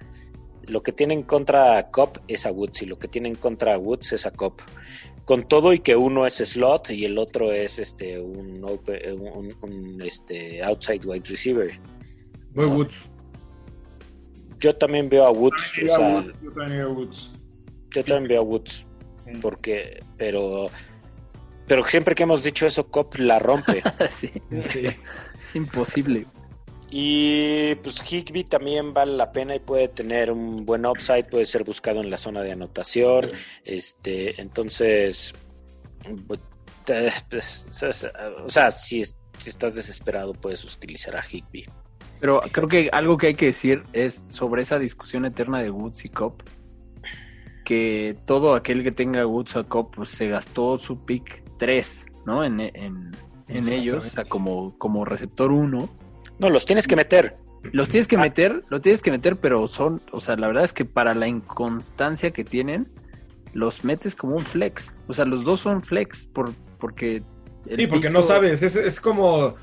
lo que tienen contra Cop es a Woods y lo que tienen contra Woods es a Cop. Con todo y que uno es slot y el otro es este un, este outside wide receiver. Muy No. Woods. Yo también veo a Woods, o Yo sea, Woods, yo también veo Woods. yo también veo a Woods. Porque pero pero siempre que hemos dicho eso Cop la rompe sí, es imposible. y pues Higby también vale la pena y puede tener un buen upside puede ser buscado en la zona de anotación este entonces pues, o sea si, si estás desesperado puedes utilizar a Higby Pero creo que algo que hay que decir es sobre esa discusión eterna de Woods y Cop, que todo aquel que tenga Woods o Cop pues, se gastó su pick 3, ¿no? En, en, en ellos, o sea, como, como receptor 1. no los tienes que meter Los tienes que meter, los tienes que meter, pero son, o sea, la verdad es que para la inconstancia que tienen, los metes como un flex. O sea, los dos son flex por, porque... el Sí, porque piso- no sabes. Es, es como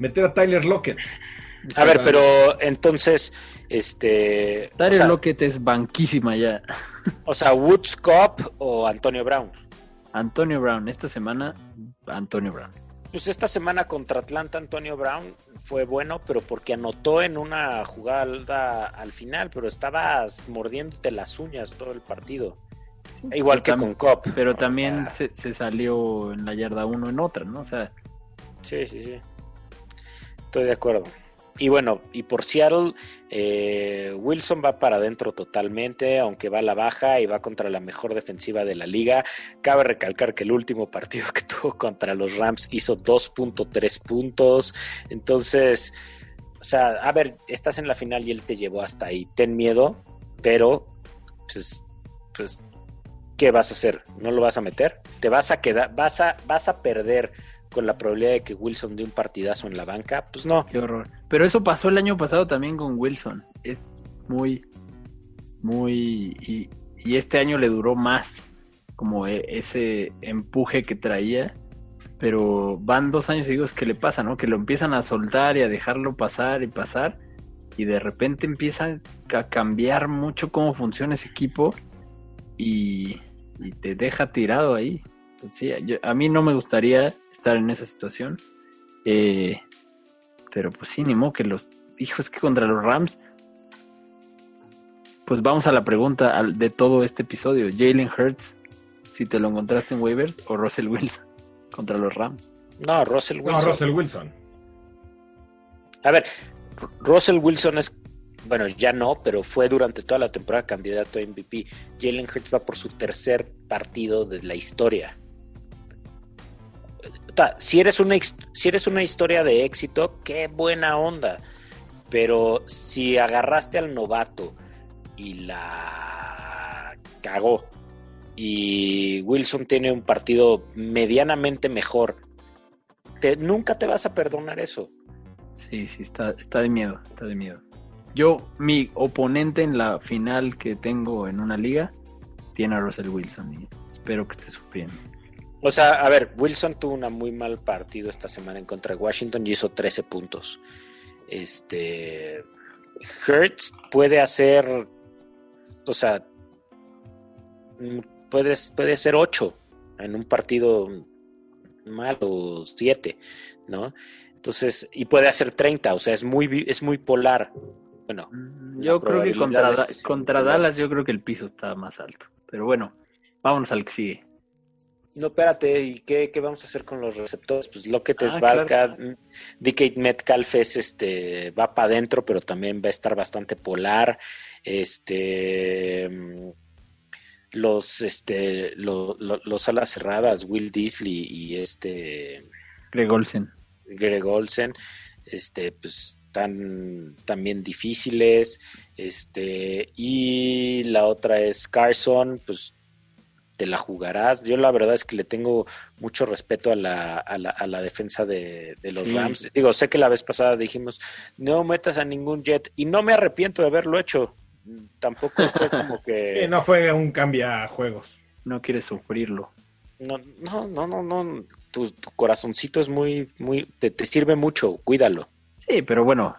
meter a Tyler Lockett. A ver pero entonces este Tyler o sea, Lockett es banquísima ya. o sea Woods Cop o Antonio Brown Antonio Brown, esta semana, Antonio Brown. Pues esta semana contra Atlanta Antonio Brown fue bueno, pero porque anotó en una jugada al final, pero estabas mordiéndote las uñas todo el partido. Igual que Pero con Cop. Pero también Ah. se, se salió en la yarda 1 en otra, ¿no? O sea, Sí, sí, sí. Estoy de acuerdo. Y bueno, y por Seattle, eh, Wilson va para adentro totalmente, aunque va a la baja y va contra la mejor defensiva de la liga. Cabe recalcar que el último partido que tuvo contra los Rams hizo 2.3 puntos. Entonces, o sea, a ver, estás en la final y él te llevó hasta ahí. Ten miedo, pero, pues, pues, ¿qué vas a hacer? ¿No lo vas a meter? ¿Te vas a quedar, vas a, vas a perder con la probabilidad de que Wilson dé un partidazo en la banca? Pues no. qué horror. Pero eso pasó el año pasado también con Wilson. Es muy, muy... Y, y este año le duró más como e- ese empuje que traía. Pero van dos años seguidos que le pasa, ¿no? Que lo empiezan a soltar y a dejarlo pasar y pasar. Y de repente empieza a cambiar mucho cómo funciona ese equipo. Y, y te deja tirado ahí. Sí, yo- a mí no me gustaría estar en esa situación. Eh, pero pues sí, ni modo que los. Hijo, es que contra los Rams. Pues vamos a la pregunta al- de todo este episodio. Jalen Hurts, si te lo encontraste en waivers, o Russell Wilson contra los Rams. No, Russell Wilson. No, Russell Wilson. A ver, Russell Wilson es, bueno, ya no, pero fue durante toda la temporada candidato a MVP. Jalen Hurts va por su tercer partido de la historia. Si eres, una, si eres una historia de éxito, qué buena onda. Pero si agarraste al novato y la cagó y Wilson tiene un partido medianamente mejor, te- nunca te vas a perdonar eso. Sí, sí, está, está de miedo, está de miedo. Yo, mi oponente en la final que tengo en una liga, tiene a Russell Wilson y espero que esté sufriendo. O sea, a ver, Wilson tuvo un muy mal partido esta semana en contra de Washington y hizo 13 puntos. Este. Hertz puede hacer. O sea. Puede, puede ser 8 en un partido malo, 7, ¿no? Entonces, y puede hacer 30, o sea, es muy, es muy polar. Bueno, Mm, Yo creo que contra, es que contra. Dallas yo creo que el piso está más alto. Pero bueno, vámonos al que sigue. No, espérate, ¿y qué, qué vamos a hacer con los receptores? Pues Lockett es Ah, Valka, DK Metcalf es este, va para adentro, pero también va a estar bastante polar. Este, mm, los, este, lo- lo- los alas cerradas, Will Disley y este Greg Olsen. Greg Olsen, este, pues tan también difíciles, este, y la otra es Carson, pues te la jugarás. Yo la verdad es que le tengo mucho respeto a la, a la, a la defensa de, de los Sí. Rams. Digo, sé que la vez pasada dijimos, no metas a ningún jet, y no me arrepiento de haberlo hecho. Tampoco fue como que... Sí, no fue un cambia juegos. No quiere sufrirlo. No, no, no, no, no. Tu, tu corazoncito es muy, muy, te, te sirve mucho, cuídalo. Sí, pero bueno,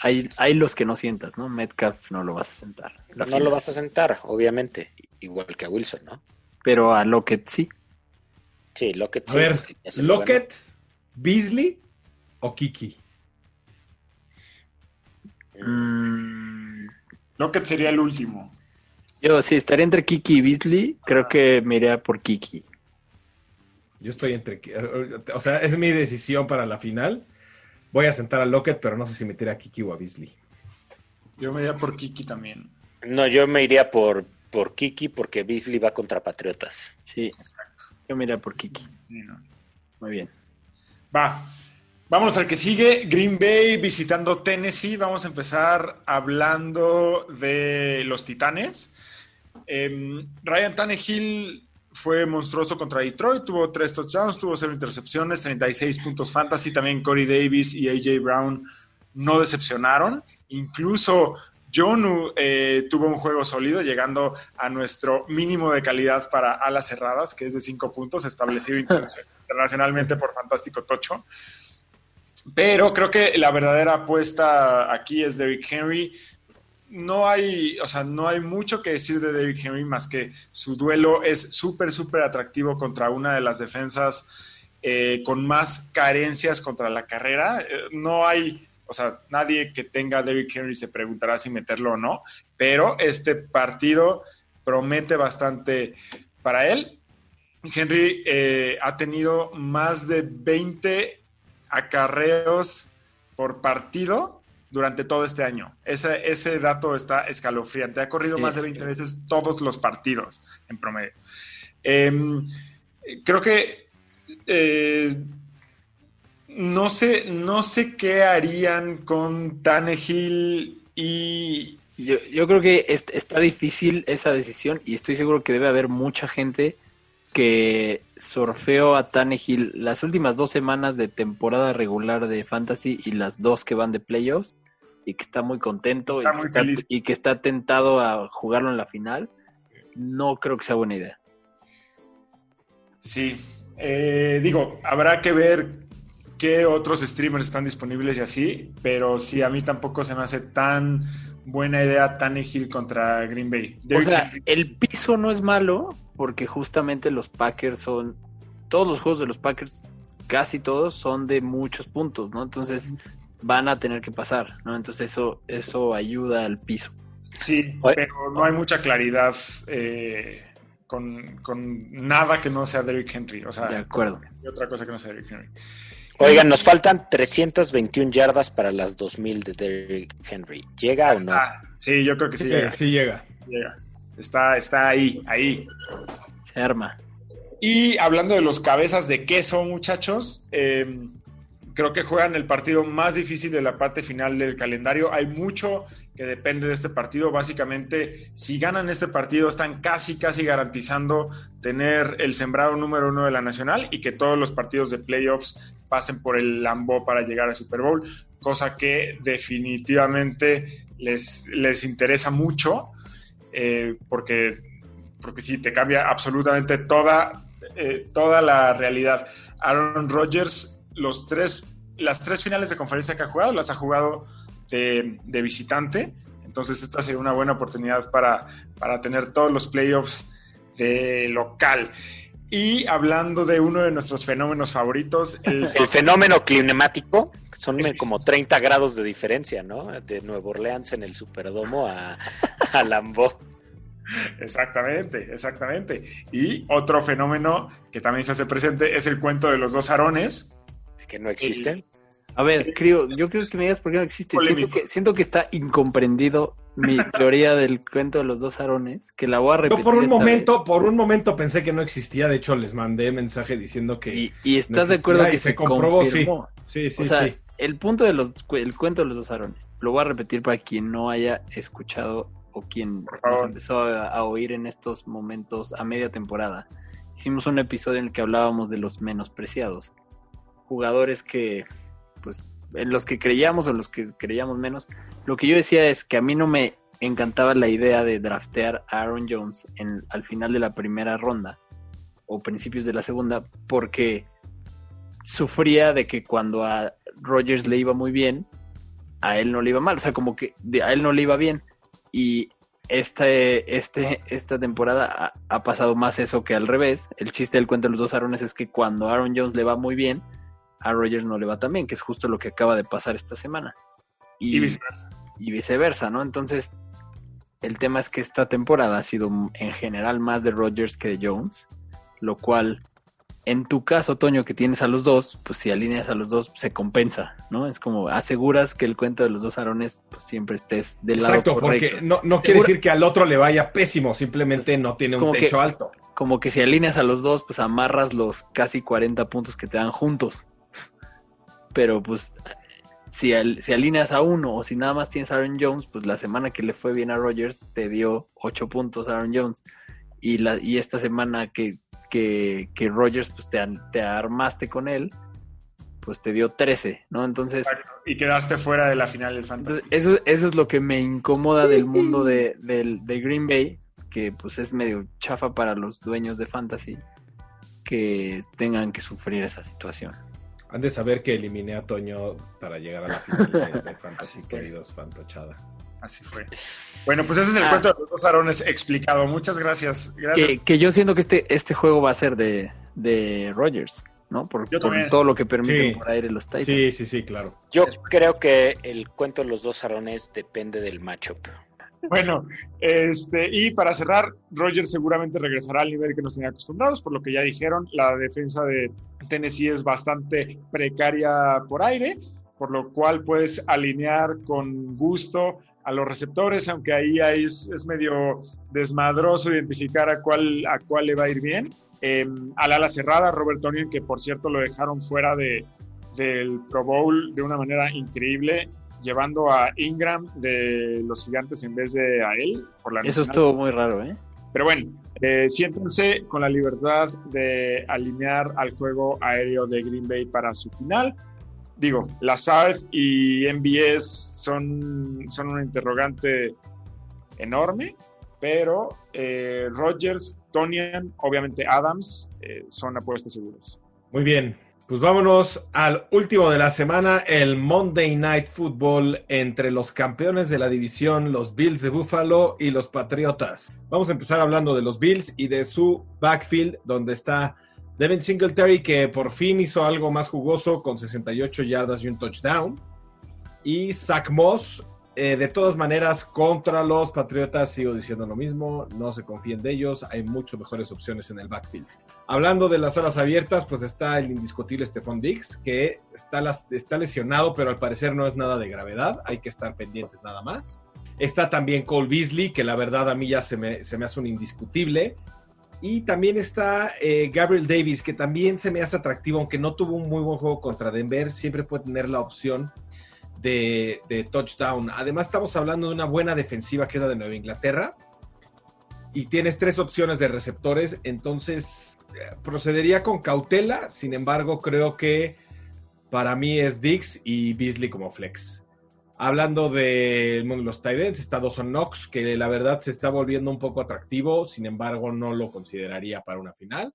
hay, hay los que no sientas, ¿no? Metcalf no lo vas a sentar. La no final. lo vas a sentar, obviamente, igual que a Wilson, ¿no? Pero a Lockett sí. Sí, Lockett. A sí, ver, lo ganó. Lockett, Beasley o Kiki. Mm, Lockett sería el último. yo sí, estaría entre Kiki y Beasley. Creo que me iría por Kiki. Yo estoy entre. O sea, es mi decisión para la final. Voy a sentar a Lockett, pero no sé si meter a Kiki o a Beasley. Yo me iría por Kiki también. No, yo me iría por, por Kiki porque Beasley va contra Patriotas. Sí, yo me iría por Kiki. Sí, ¿no? Muy bien. Va. Vámonos al que sigue. Green Bay visitando Tennessee. Vamos a empezar hablando de los Titanes. Em, Ryan Tannehill fue monstruoso contra Detroit. Tuvo tres touchdowns, tuvo cero intercepciones, 36 puntos fantasy. También Corey Davis y AJ Brown no decepcionaron. Incluso Jonu eh, tuvo un juego sólido, llegando a nuestro mínimo de calidad para alas cerradas, que es de 5 puntos, establecido interna- internacionalmente por Fantástico Tocho. Pero creo que la verdadera apuesta aquí es Derrick Henry. No hay, o sea, no hay mucho que decir de Derrick Henry más que su duelo es súper, súper atractivo contra una de las defensas eh, con más carencias contra la carrera. Eh, no hay, o sea, nadie que tenga a Derrick Henry se preguntará si meterlo o no, pero este partido promete bastante para él. Henry eh, ha tenido más de 20 acarreos por partido durante todo este año. Ese, ese dato está escalofriante. Ha corrido Sí, más de sí. 20 veces todos los partidos en promedio. Em, creo que eh, no sé, no sé qué harían con Tannehill y Yo, yo creo que es- está difícil esa decisión y estoy seguro que debe haber mucha gente que surfeó a Tannehill las últimas dos semanas de temporada regular de Fantasy y las dos que van de playoffs y que está muy contento que está, y que está tentado a jugarlo en la final. No creo que sea buena idea. Sí, Eh, digo, habrá que ver qué otros streamers están disponibles y así, pero sí, a mí tampoco se me hace tan buena idea Tannehill contra Green Bay. O sea, Henry- el piso no es malo porque justamente los Packers son, todos los juegos de los Packers, casi todos son de muchos puntos, ¿no? Entonces van a tener que pasar, ¿no? Entonces eso, eso ayuda al piso. sí, Oye. pero no hay mucha claridad eh, con, con nada que no sea Derrick Henry. O sea, De acuerdo. y otra cosa que no sea Derrick Henry. Oigan, nos faltan 321 yardas para las 2000 de Derrick Henry. ¿Llega o no? Sí, yo creo que sí Sí, llega. sí llega. sí llega. Está, está ahí, ahí. Se arma. Y hablando de los cabezas de queso, muchachos, eh, creo que juegan el partido más difícil de la parte final del calendario. Hay mucho que depende de este partido. Básicamente, si ganan este partido, están casi, casi garantizando tener el sembrado número uno de la nacional y que todos los partidos de playoffs pasen por el Lambo para llegar al Super Bowl, cosa que definitivamente les, les interesa mucho, eh, porque, porque sí, te cambia absolutamente toda, eh, toda la realidad. Aaron Rodgers, los tres, las tres finales de conferencia que ha jugado, las ha jugado de, de visitante. Entonces esta sería una buena oportunidad para, para tener todos los playoffs de local. Y hablando de uno de nuestros fenómenos favoritos, el, El fenómeno climático, son como 30 grados de diferencia, ¿no? De Nueva Orleans en el Superdomo a, a Lambeau. Exactamente, exactamente. Y otro fenómeno que también se hace presente es el cuento de los dos Aarones. que no existen. A ver, creo, yo creo que me digas por qué no existe. Siento que, siento que está incomprendido mi teoría del cuento de los dos arones, que la voy a repetir. Yo por un esta momento, vez. por un momento pensé que no existía. De hecho, les mandé mensaje diciendo que. Y, y no estás de acuerdo que y se, se comprobó, sí. confirmó. Sí, sí, o sea, sí. el punto de los cu- el cuento de los dos arones, lo voy a repetir para quien no haya escuchado o quien nos empezó a, a oír en estos momentos a media temporada. Hicimos un episodio en el que hablábamos de los menospreciados. Jugadores que, pues, los que creíamos o los que creíamos menos. Lo que yo decía es que a mí no me encantaba la idea de draftear a Aaron Jones en, al final de la primera ronda o principios de la segunda, porque sufría de que cuando a Rogers le iba muy bien, a él no le iba mal. O sea, como que a él no le iba bien. Y este, este, esta temporada ha, pasado más eso que al revés. El chiste del cuento de los dos Aarones es que cuando Aaron Jones le va muy bien, a Rogers no le va tan bien, que es justo lo que acaba de pasar esta semana. Y viceversa. y viceversa, ¿no? Entonces, el tema es que esta temporada ha sido en general más de Rodgers que de Jones, lo cual, en tu caso, Toño, que tienes a los dos, pues si alineas a los dos, se compensa, ¿no? Es como aseguras que el cuento de los dos Aarones, pues siempre estés del lado Exacto, correcto. porque no, no quiere decir que al otro le vaya pésimo, simplemente Es- no tiene un techo que- alto. Como que si alineas a los dos, pues amarras los casi 40 puntos que te dan juntos. Pero pues si, al- si alineas a uno o si nada más tienes a Aaron Jones, pues la semana que le fue bien a Rodgers te dio 8 puntos a Aaron Jones. Y, la, y esta semana que, que, que Rodgers pues te, te armaste con él, pues te dio 13, ¿no? Entonces, Y quedaste fuera de la final del Fantasy. entonces eso, eso es lo que me incomoda del mundo de, de Green Bay, que pues es medio chafa para los dueños de Fantasy, que tengan que sufrir esa situación. Han de saber que eliminé a Toño para llegar a la final de, de Fantasy, queridos Fantochada. Así fue. Bueno, pues ese es el Ah. cuento de los dos Aarones explicado. Muchas gracias. Gracias. Que, que yo siento que este, este juego va a ser de, de Rodgers, ¿no? Por, todo lo que permiten Sí. por aire los Titans. Sí, sí, sí, claro. Yo creo que el cuento de los dos arones depende del matchup. Bueno, este, y para cerrar, Rogers seguramente regresará al nivel que nos tenía acostumbrados, por lo que ya dijeron, la defensa de Tennessee es bastante precaria por aire, por lo cual puedes alinear con gusto a los receptores, aunque ahí es, es medio desmadroso identificar a cuál, a cuál le va a ir bien. Eh, al ala cerrada, Robert Tonyan, que por cierto lo dejaron fuera de, del Pro Bowl de una manera increíble, llevando a Ingram de los gigantes en vez de a él. Por la Eso nacional. estuvo muy raro, ¿eh? Pero bueno, eh, siéntense con la libertad de alinear al juego aéreo de Green Bay para su final. Digo, Lazard y MBS son, son un interrogante enorme, pero eh, Rodgers, Tonian, obviamente Adams eh, son apuestas seguras. Muy bien. Pues vámonos al último de la semana, el Monday Night Football entre los campeones de la división, los Bills de Buffalo y los Patriotas. Vamos a empezar hablando de los Bills y de su backfield, donde está Devin Singletary, que por fin hizo algo más jugoso con 68 yardas y un touchdown. Y Zach Moss, eh, de todas maneras, contra los Patriotas sigo diciendo lo mismo, no se confíen de ellos, hay mucho mejores opciones en el backfield. Hablando de las alas abiertas, pues está el indiscutible Stephon Diggs, que está, está lesionado, pero al parecer no es nada de gravedad, hay que estar pendientes nada más. Está también Cole Beasley, que la verdad a mí ya se me, se me hace un indiscutible. Y también está eh, Gabriel Davis, que también se me hace atractivo, aunque no tuvo un muy buen juego contra Denver, siempre puede tener la opción de, touchdown. Además, estamos hablando de una buena defensiva que es la de Nueva Inglaterra. Y tienes tres opciones de receptores, entonces eh, procedería con cautela. Sin embargo, creo que para mí es Dix y Beasley como flex. Hablando de los tight ends, está Dawson Knox, que la verdad se está volviendo un poco atractivo, sin embargo no lo consideraría para una final.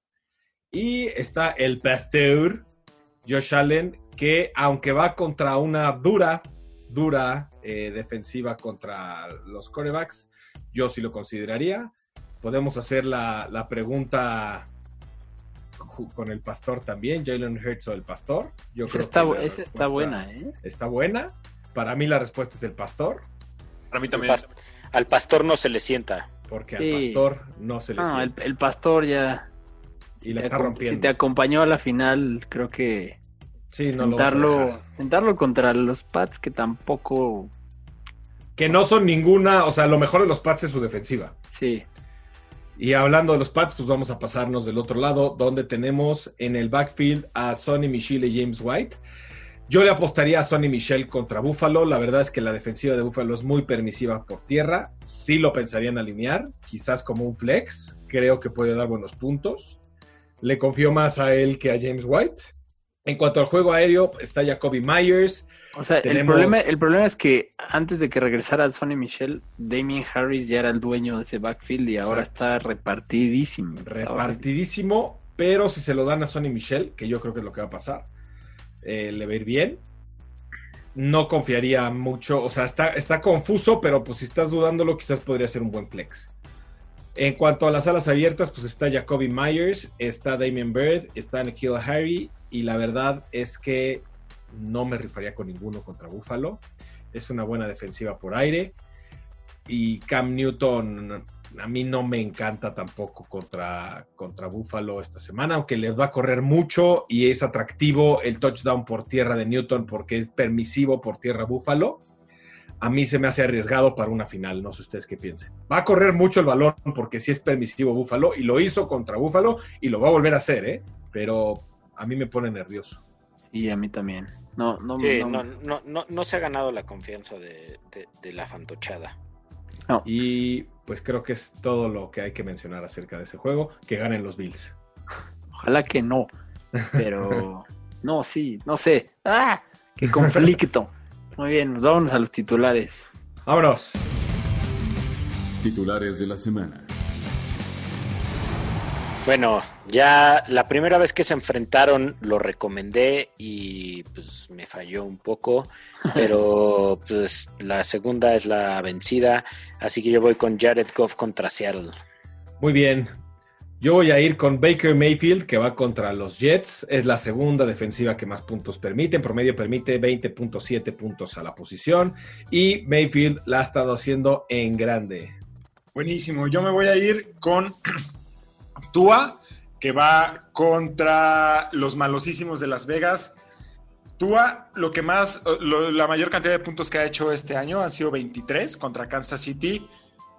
Y está el Pasteur, Josh Allen, que aunque va contra una dura, dura eh, defensiva contra los corebacks, yo sí lo consideraría. Podemos hacer la, la pregunta con el pastor también, Jalen Hurts o el pastor. Yo Esa creo está, que esa está buena, ¿eh? Está buena. Para mí la respuesta es el pastor, Para mí Al, también. pas- al pastor no se le sienta. porque Sí. al pastor no se le No, el, pastor ya. Y la está rompiendo. Si te acompañó a la final, creo que Sí, no sentarlo, sentarlo contra los Pats, que tampoco Que no son ninguna, o sea, lo mejor de los Pats es su defensiva. Sí. Y hablando de los Pats, pues vamos a pasarnos del otro lado, donde tenemos en el backfield a Sonny Michel y James White. Yo le apostaría a Sonny Michel contra Buffalo. La verdad es que la defensiva de Buffalo es muy permisiva por tierra. Sí lo pensarían alinear, quizás como un flex. Creo que puede dar buenos puntos. Le confío más a él que a James White. En cuanto al juego aéreo, está Jacoby Myers. O sea, el, problema, el problema es que antes de que regresara Sonny Michel, Damien Harris ya era el dueño de ese backfield y ahora está repartidísimo. Repartidísimo, pero si se lo dan a Sonny Michel, que yo creo que es lo que va a pasar, eh, le va a ir bien. No confiaría mucho, o sea, está, está confuso, pero pues si estás dudándolo, quizás podría ser un buen flex. En cuanto a las alas abiertas, pues está Jacoby Myers, está Damien Bird, está Nikhil Harry, y la verdad es que no me rifaría con ninguno contra Buffalo. Es una buena defensiva por aire. Y Cam Newton a mí no me encanta tampoco contra, contra Buffalo esta semana, aunque les va a correr mucho y es atractivo el touchdown por tierra de Newton porque es permisivo por tierra Buffalo. A mí se me hace arriesgado para una final, no sé ustedes qué piensen. Va a correr mucho el balón porque sí es permisivo Buffalo y lo hizo contra Buffalo y lo va a volver a hacer, ¿eh? Pero a mí me pone nervioso. Sí, a mí también. No, no, Sí, no- no, no, no, no se ha ganado la confianza de, de- de la fantochada. no. Y pues creo que es todo lo que hay que mencionar acerca de ese juego, que ganen los Bills. Ojalá que no. Pero no, sí, no sé. ¡Ah! ¡Qué conflicto! Muy bien, nos vamos a los titulares. Vámonos. Titulares de la semana. Bueno, ya la primera vez que se enfrentaron lo recomendé y pues me falló un poco, pero pues la segunda es la vencida, así que yo voy con Jared Goff contra Seattle. Muy bien. Yo voy a ir con Baker Mayfield, que va contra los Jets. Es la segunda defensiva que más puntos permite. En promedio permite 20.7 puntos a la posición. Y Mayfield la ha estado haciendo en grande. Buenísimo. Yo me voy a ir con Tua, que va contra los malosísimos de Las Vegas. Tua, lo que más, lo- la mayor cantidad de puntos que ha hecho este año han sido 23 contra Kansas City.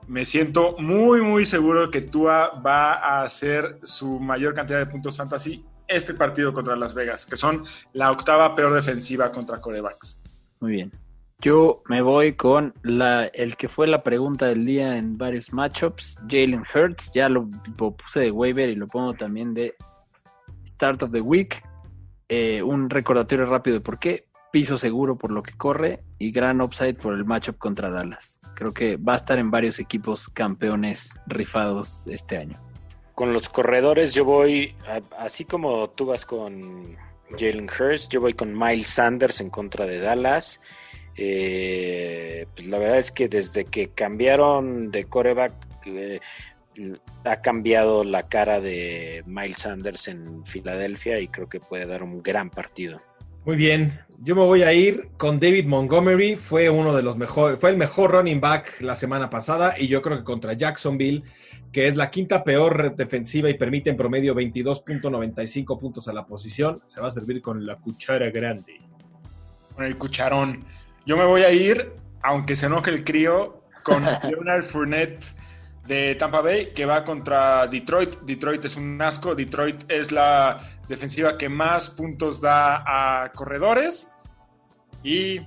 Me siento muy, muy seguro que Tua va a hacer su mayor cantidad de puntos fantasy este partido contra Las Vegas, que son la octava peor defensiva contra corebacks. Muy bien. Yo me voy con la, el que fue la pregunta del día en varios matchups, Jalen Hurts. Ya lo, puse de waiver y lo pongo también de Start of the Week. Eh, un recordatorio rápido de por qué. Piso seguro por lo que corre y gran upside por el matchup contra Dallas. Creo que va a estar en varios equipos campeones rifados este año. Con los corredores yo voy, así como tú vas con Jalen Hurst, yo voy con Miles Sanders en contra de Dallas. Eh, pues la verdad es que desde que cambiaron de coreback, eh, ha cambiado la cara de Miles Sanders en Filadelfia y creo que puede dar un gran partido. Muy bien. Yo me voy a ir con David Montgomery. Fue uno de los mejores, fue el mejor running back la semana pasada. Y yo creo que contra Jacksonville, que es la quinta peor defensiva y permite en promedio 22.95 puntos a la posición, se va a servir con la cuchara grande. con el cucharón. Yo me voy a ir, aunque se enoje el crío, con Leonard Fournette de Tampa Bay, que va contra Detroit. Detroit es un asco. Detroit es la defensiva que más puntos da a corredores. Y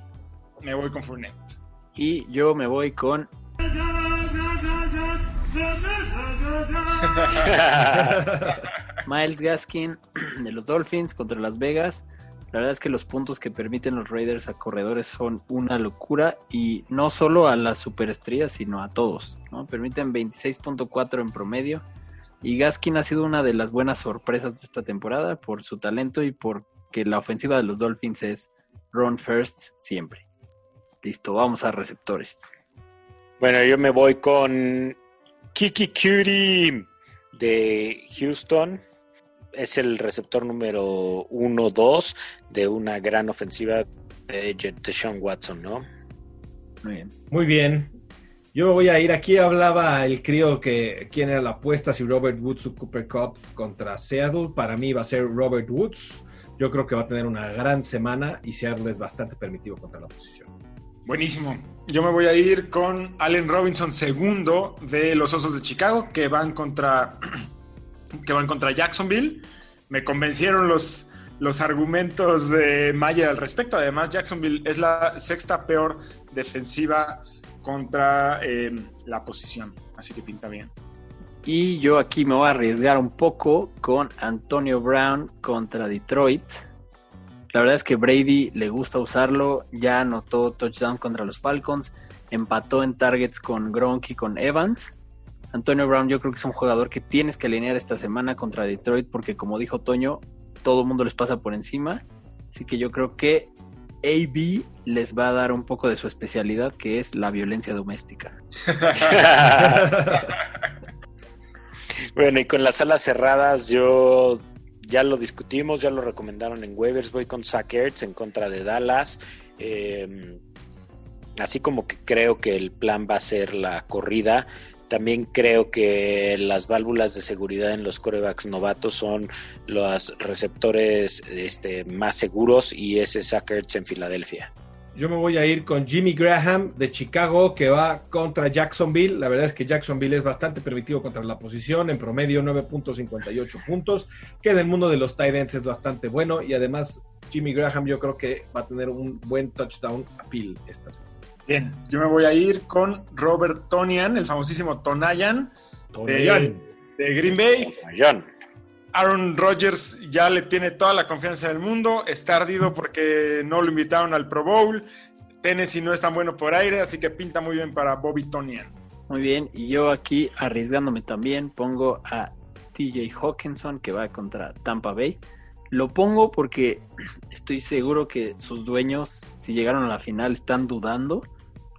me voy con Fournette. Y yo me voy con Miles Gaskin de los Dolphins contra Las Vegas. La verdad es que los puntos que permiten los Raiders a corredores son una locura y no solo a las superestrellas, sino a todos. ¿no? Permiten 26.4 en promedio y Gaskin ha sido una de las buenas sorpresas de esta temporada por su talento y porque la ofensiva de los Dolphins es run first siempre. Listo, vamos a receptores. Bueno, yo me voy con Kiki Cutie de Houston. Es el receptor número 1-2 de una gran ofensiva de de Sean Watson, ¿no? Muy bien. Muy bien. Yo me voy a ir. Aquí hablaba el crío que quién era la apuesta, si Robert Woods o Cooper Cup contra Seattle. Para mí va a ser Robert Woods. Yo creo que va a tener una gran semana y Seattle es bastante permitivo contra la posición. Buenísimo. Yo me voy a ir con Allen Robinson segundo de los Osos de Chicago que van contra que van contra Jacksonville. Me convencieron los, los argumentos de Mayer al respecto. Además, Jacksonville es la sexta peor defensiva contra eh, la posición. Así que pinta bien. Y yo aquí me voy a arriesgar un poco con Antonio Brown contra Detroit. La verdad es que Brady le gusta usarlo. Ya anotó touchdown contra los Falcons. Empató en targets con Gronk y con Evans. Antonio Brown yo creo que es un jugador que tienes que alinear esta semana contra Detroit porque como dijo Toño, todo el mundo les pasa por encima. Así que yo creo que AB les va a dar un poco de su especialidad que es la violencia doméstica. bueno, y con las alas cerradas yo ya lo discutimos, ya lo recomendaron en waivers, voy con Zach en contra de Dallas. Eh, así como que creo que el plan va a ser la corrida, también creo que las válvulas de seguridad en los corebacks novatos son los receptores este, más seguros y ese Sackers en Filadelfia. Yo me voy a ir con Jimmy Graham de Chicago que va contra Jacksonville. La verdad es que Jacksonville es bastante permitido contra la posición, en promedio 9.58 puntos, que en el mundo de los tight ends es bastante bueno y además Jimmy Graham yo creo que va a tener un buen touchdown appeal esta semana. Bien, yo me voy a ir con Robert Tonian, el famosísimo Tonayan, de, Green Bay. Aaron Rodgers ya le tiene toda la confianza del mundo, está ardido porque no lo invitaron al Pro Bowl. Tennessee no es tan bueno por aire, así que pinta muy bien para Bobby Tonian. Muy bien, y yo aquí arriesgándome también pongo a TJ Hawkinson que va contra Tampa Bay. Lo pongo porque estoy seguro que sus dueños, si llegaron a la final, están dudando,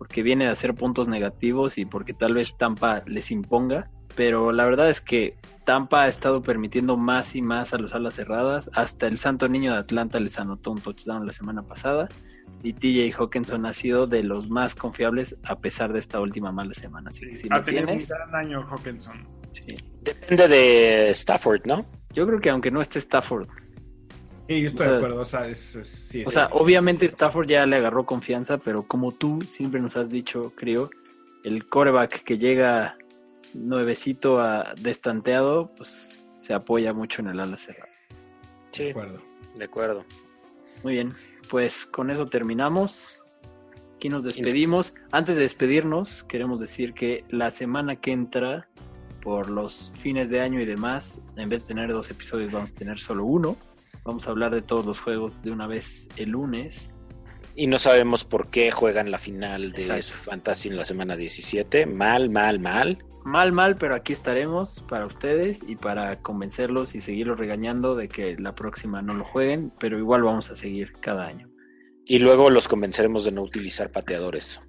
porque viene de hacer puntos negativos y porque tal vez Tampa les imponga. Pero la verdad es que Tampa ha estado permitiendo más y más a los alas cerradas. Hasta el Santo Niño de Atlanta les anotó un touchdown la semana pasada. Y TJ Hawkinson ha sido de los más confiables a pesar de esta última mala semana. Así que si ha tenido un gran año Hawkinson. Depende de Stafford, ¿no? Yo creo que aunque no esté Stafford, Sí, yo estoy de acuerdo. O sea, obviamente Stafford ya le agarró confianza, pero como tú siempre nos has dicho, creo, el coreback que llega nuevecito a destanteado, pues se apoya mucho en el ala cerrada. Sí, de acuerdo. De acuerdo. Muy bien, pues con eso terminamos. Aquí nos despedimos. Antes de despedirnos, queremos decir que la semana que entra, por los fines de año y demás, en vez de tener dos episodios, vamos a tener solo uno. Vamos a hablar de todos los juegos de una vez el lunes. Y no sabemos por qué juegan la final de su Fantasy en la semana 17. Mal, mal, mal. Mal, mal, pero aquí estaremos para ustedes y para convencerlos y seguirlos regañando de que la próxima no lo jueguen, pero igual vamos a seguir cada año. Y luego los convenceremos de no utilizar pateadores.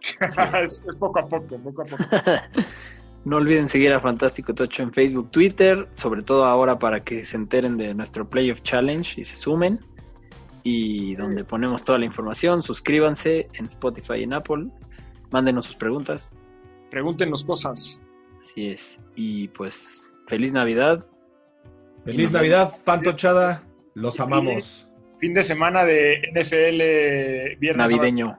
es poco a poco, poco a poco. No olviden seguir a Fantástico Tocho en Facebook, Twitter, sobre todo ahora para que se enteren de nuestro Playoff Challenge y se sumen. Y donde ponemos toda la información, suscríbanse en Spotify y en Apple. Mándenos sus preguntas. Pregúntenos cosas. Así es. Y pues, feliz Navidad. Feliz Navidad, Pantochada. Los amamos. Fin de semana de NFL viernes. Navideño.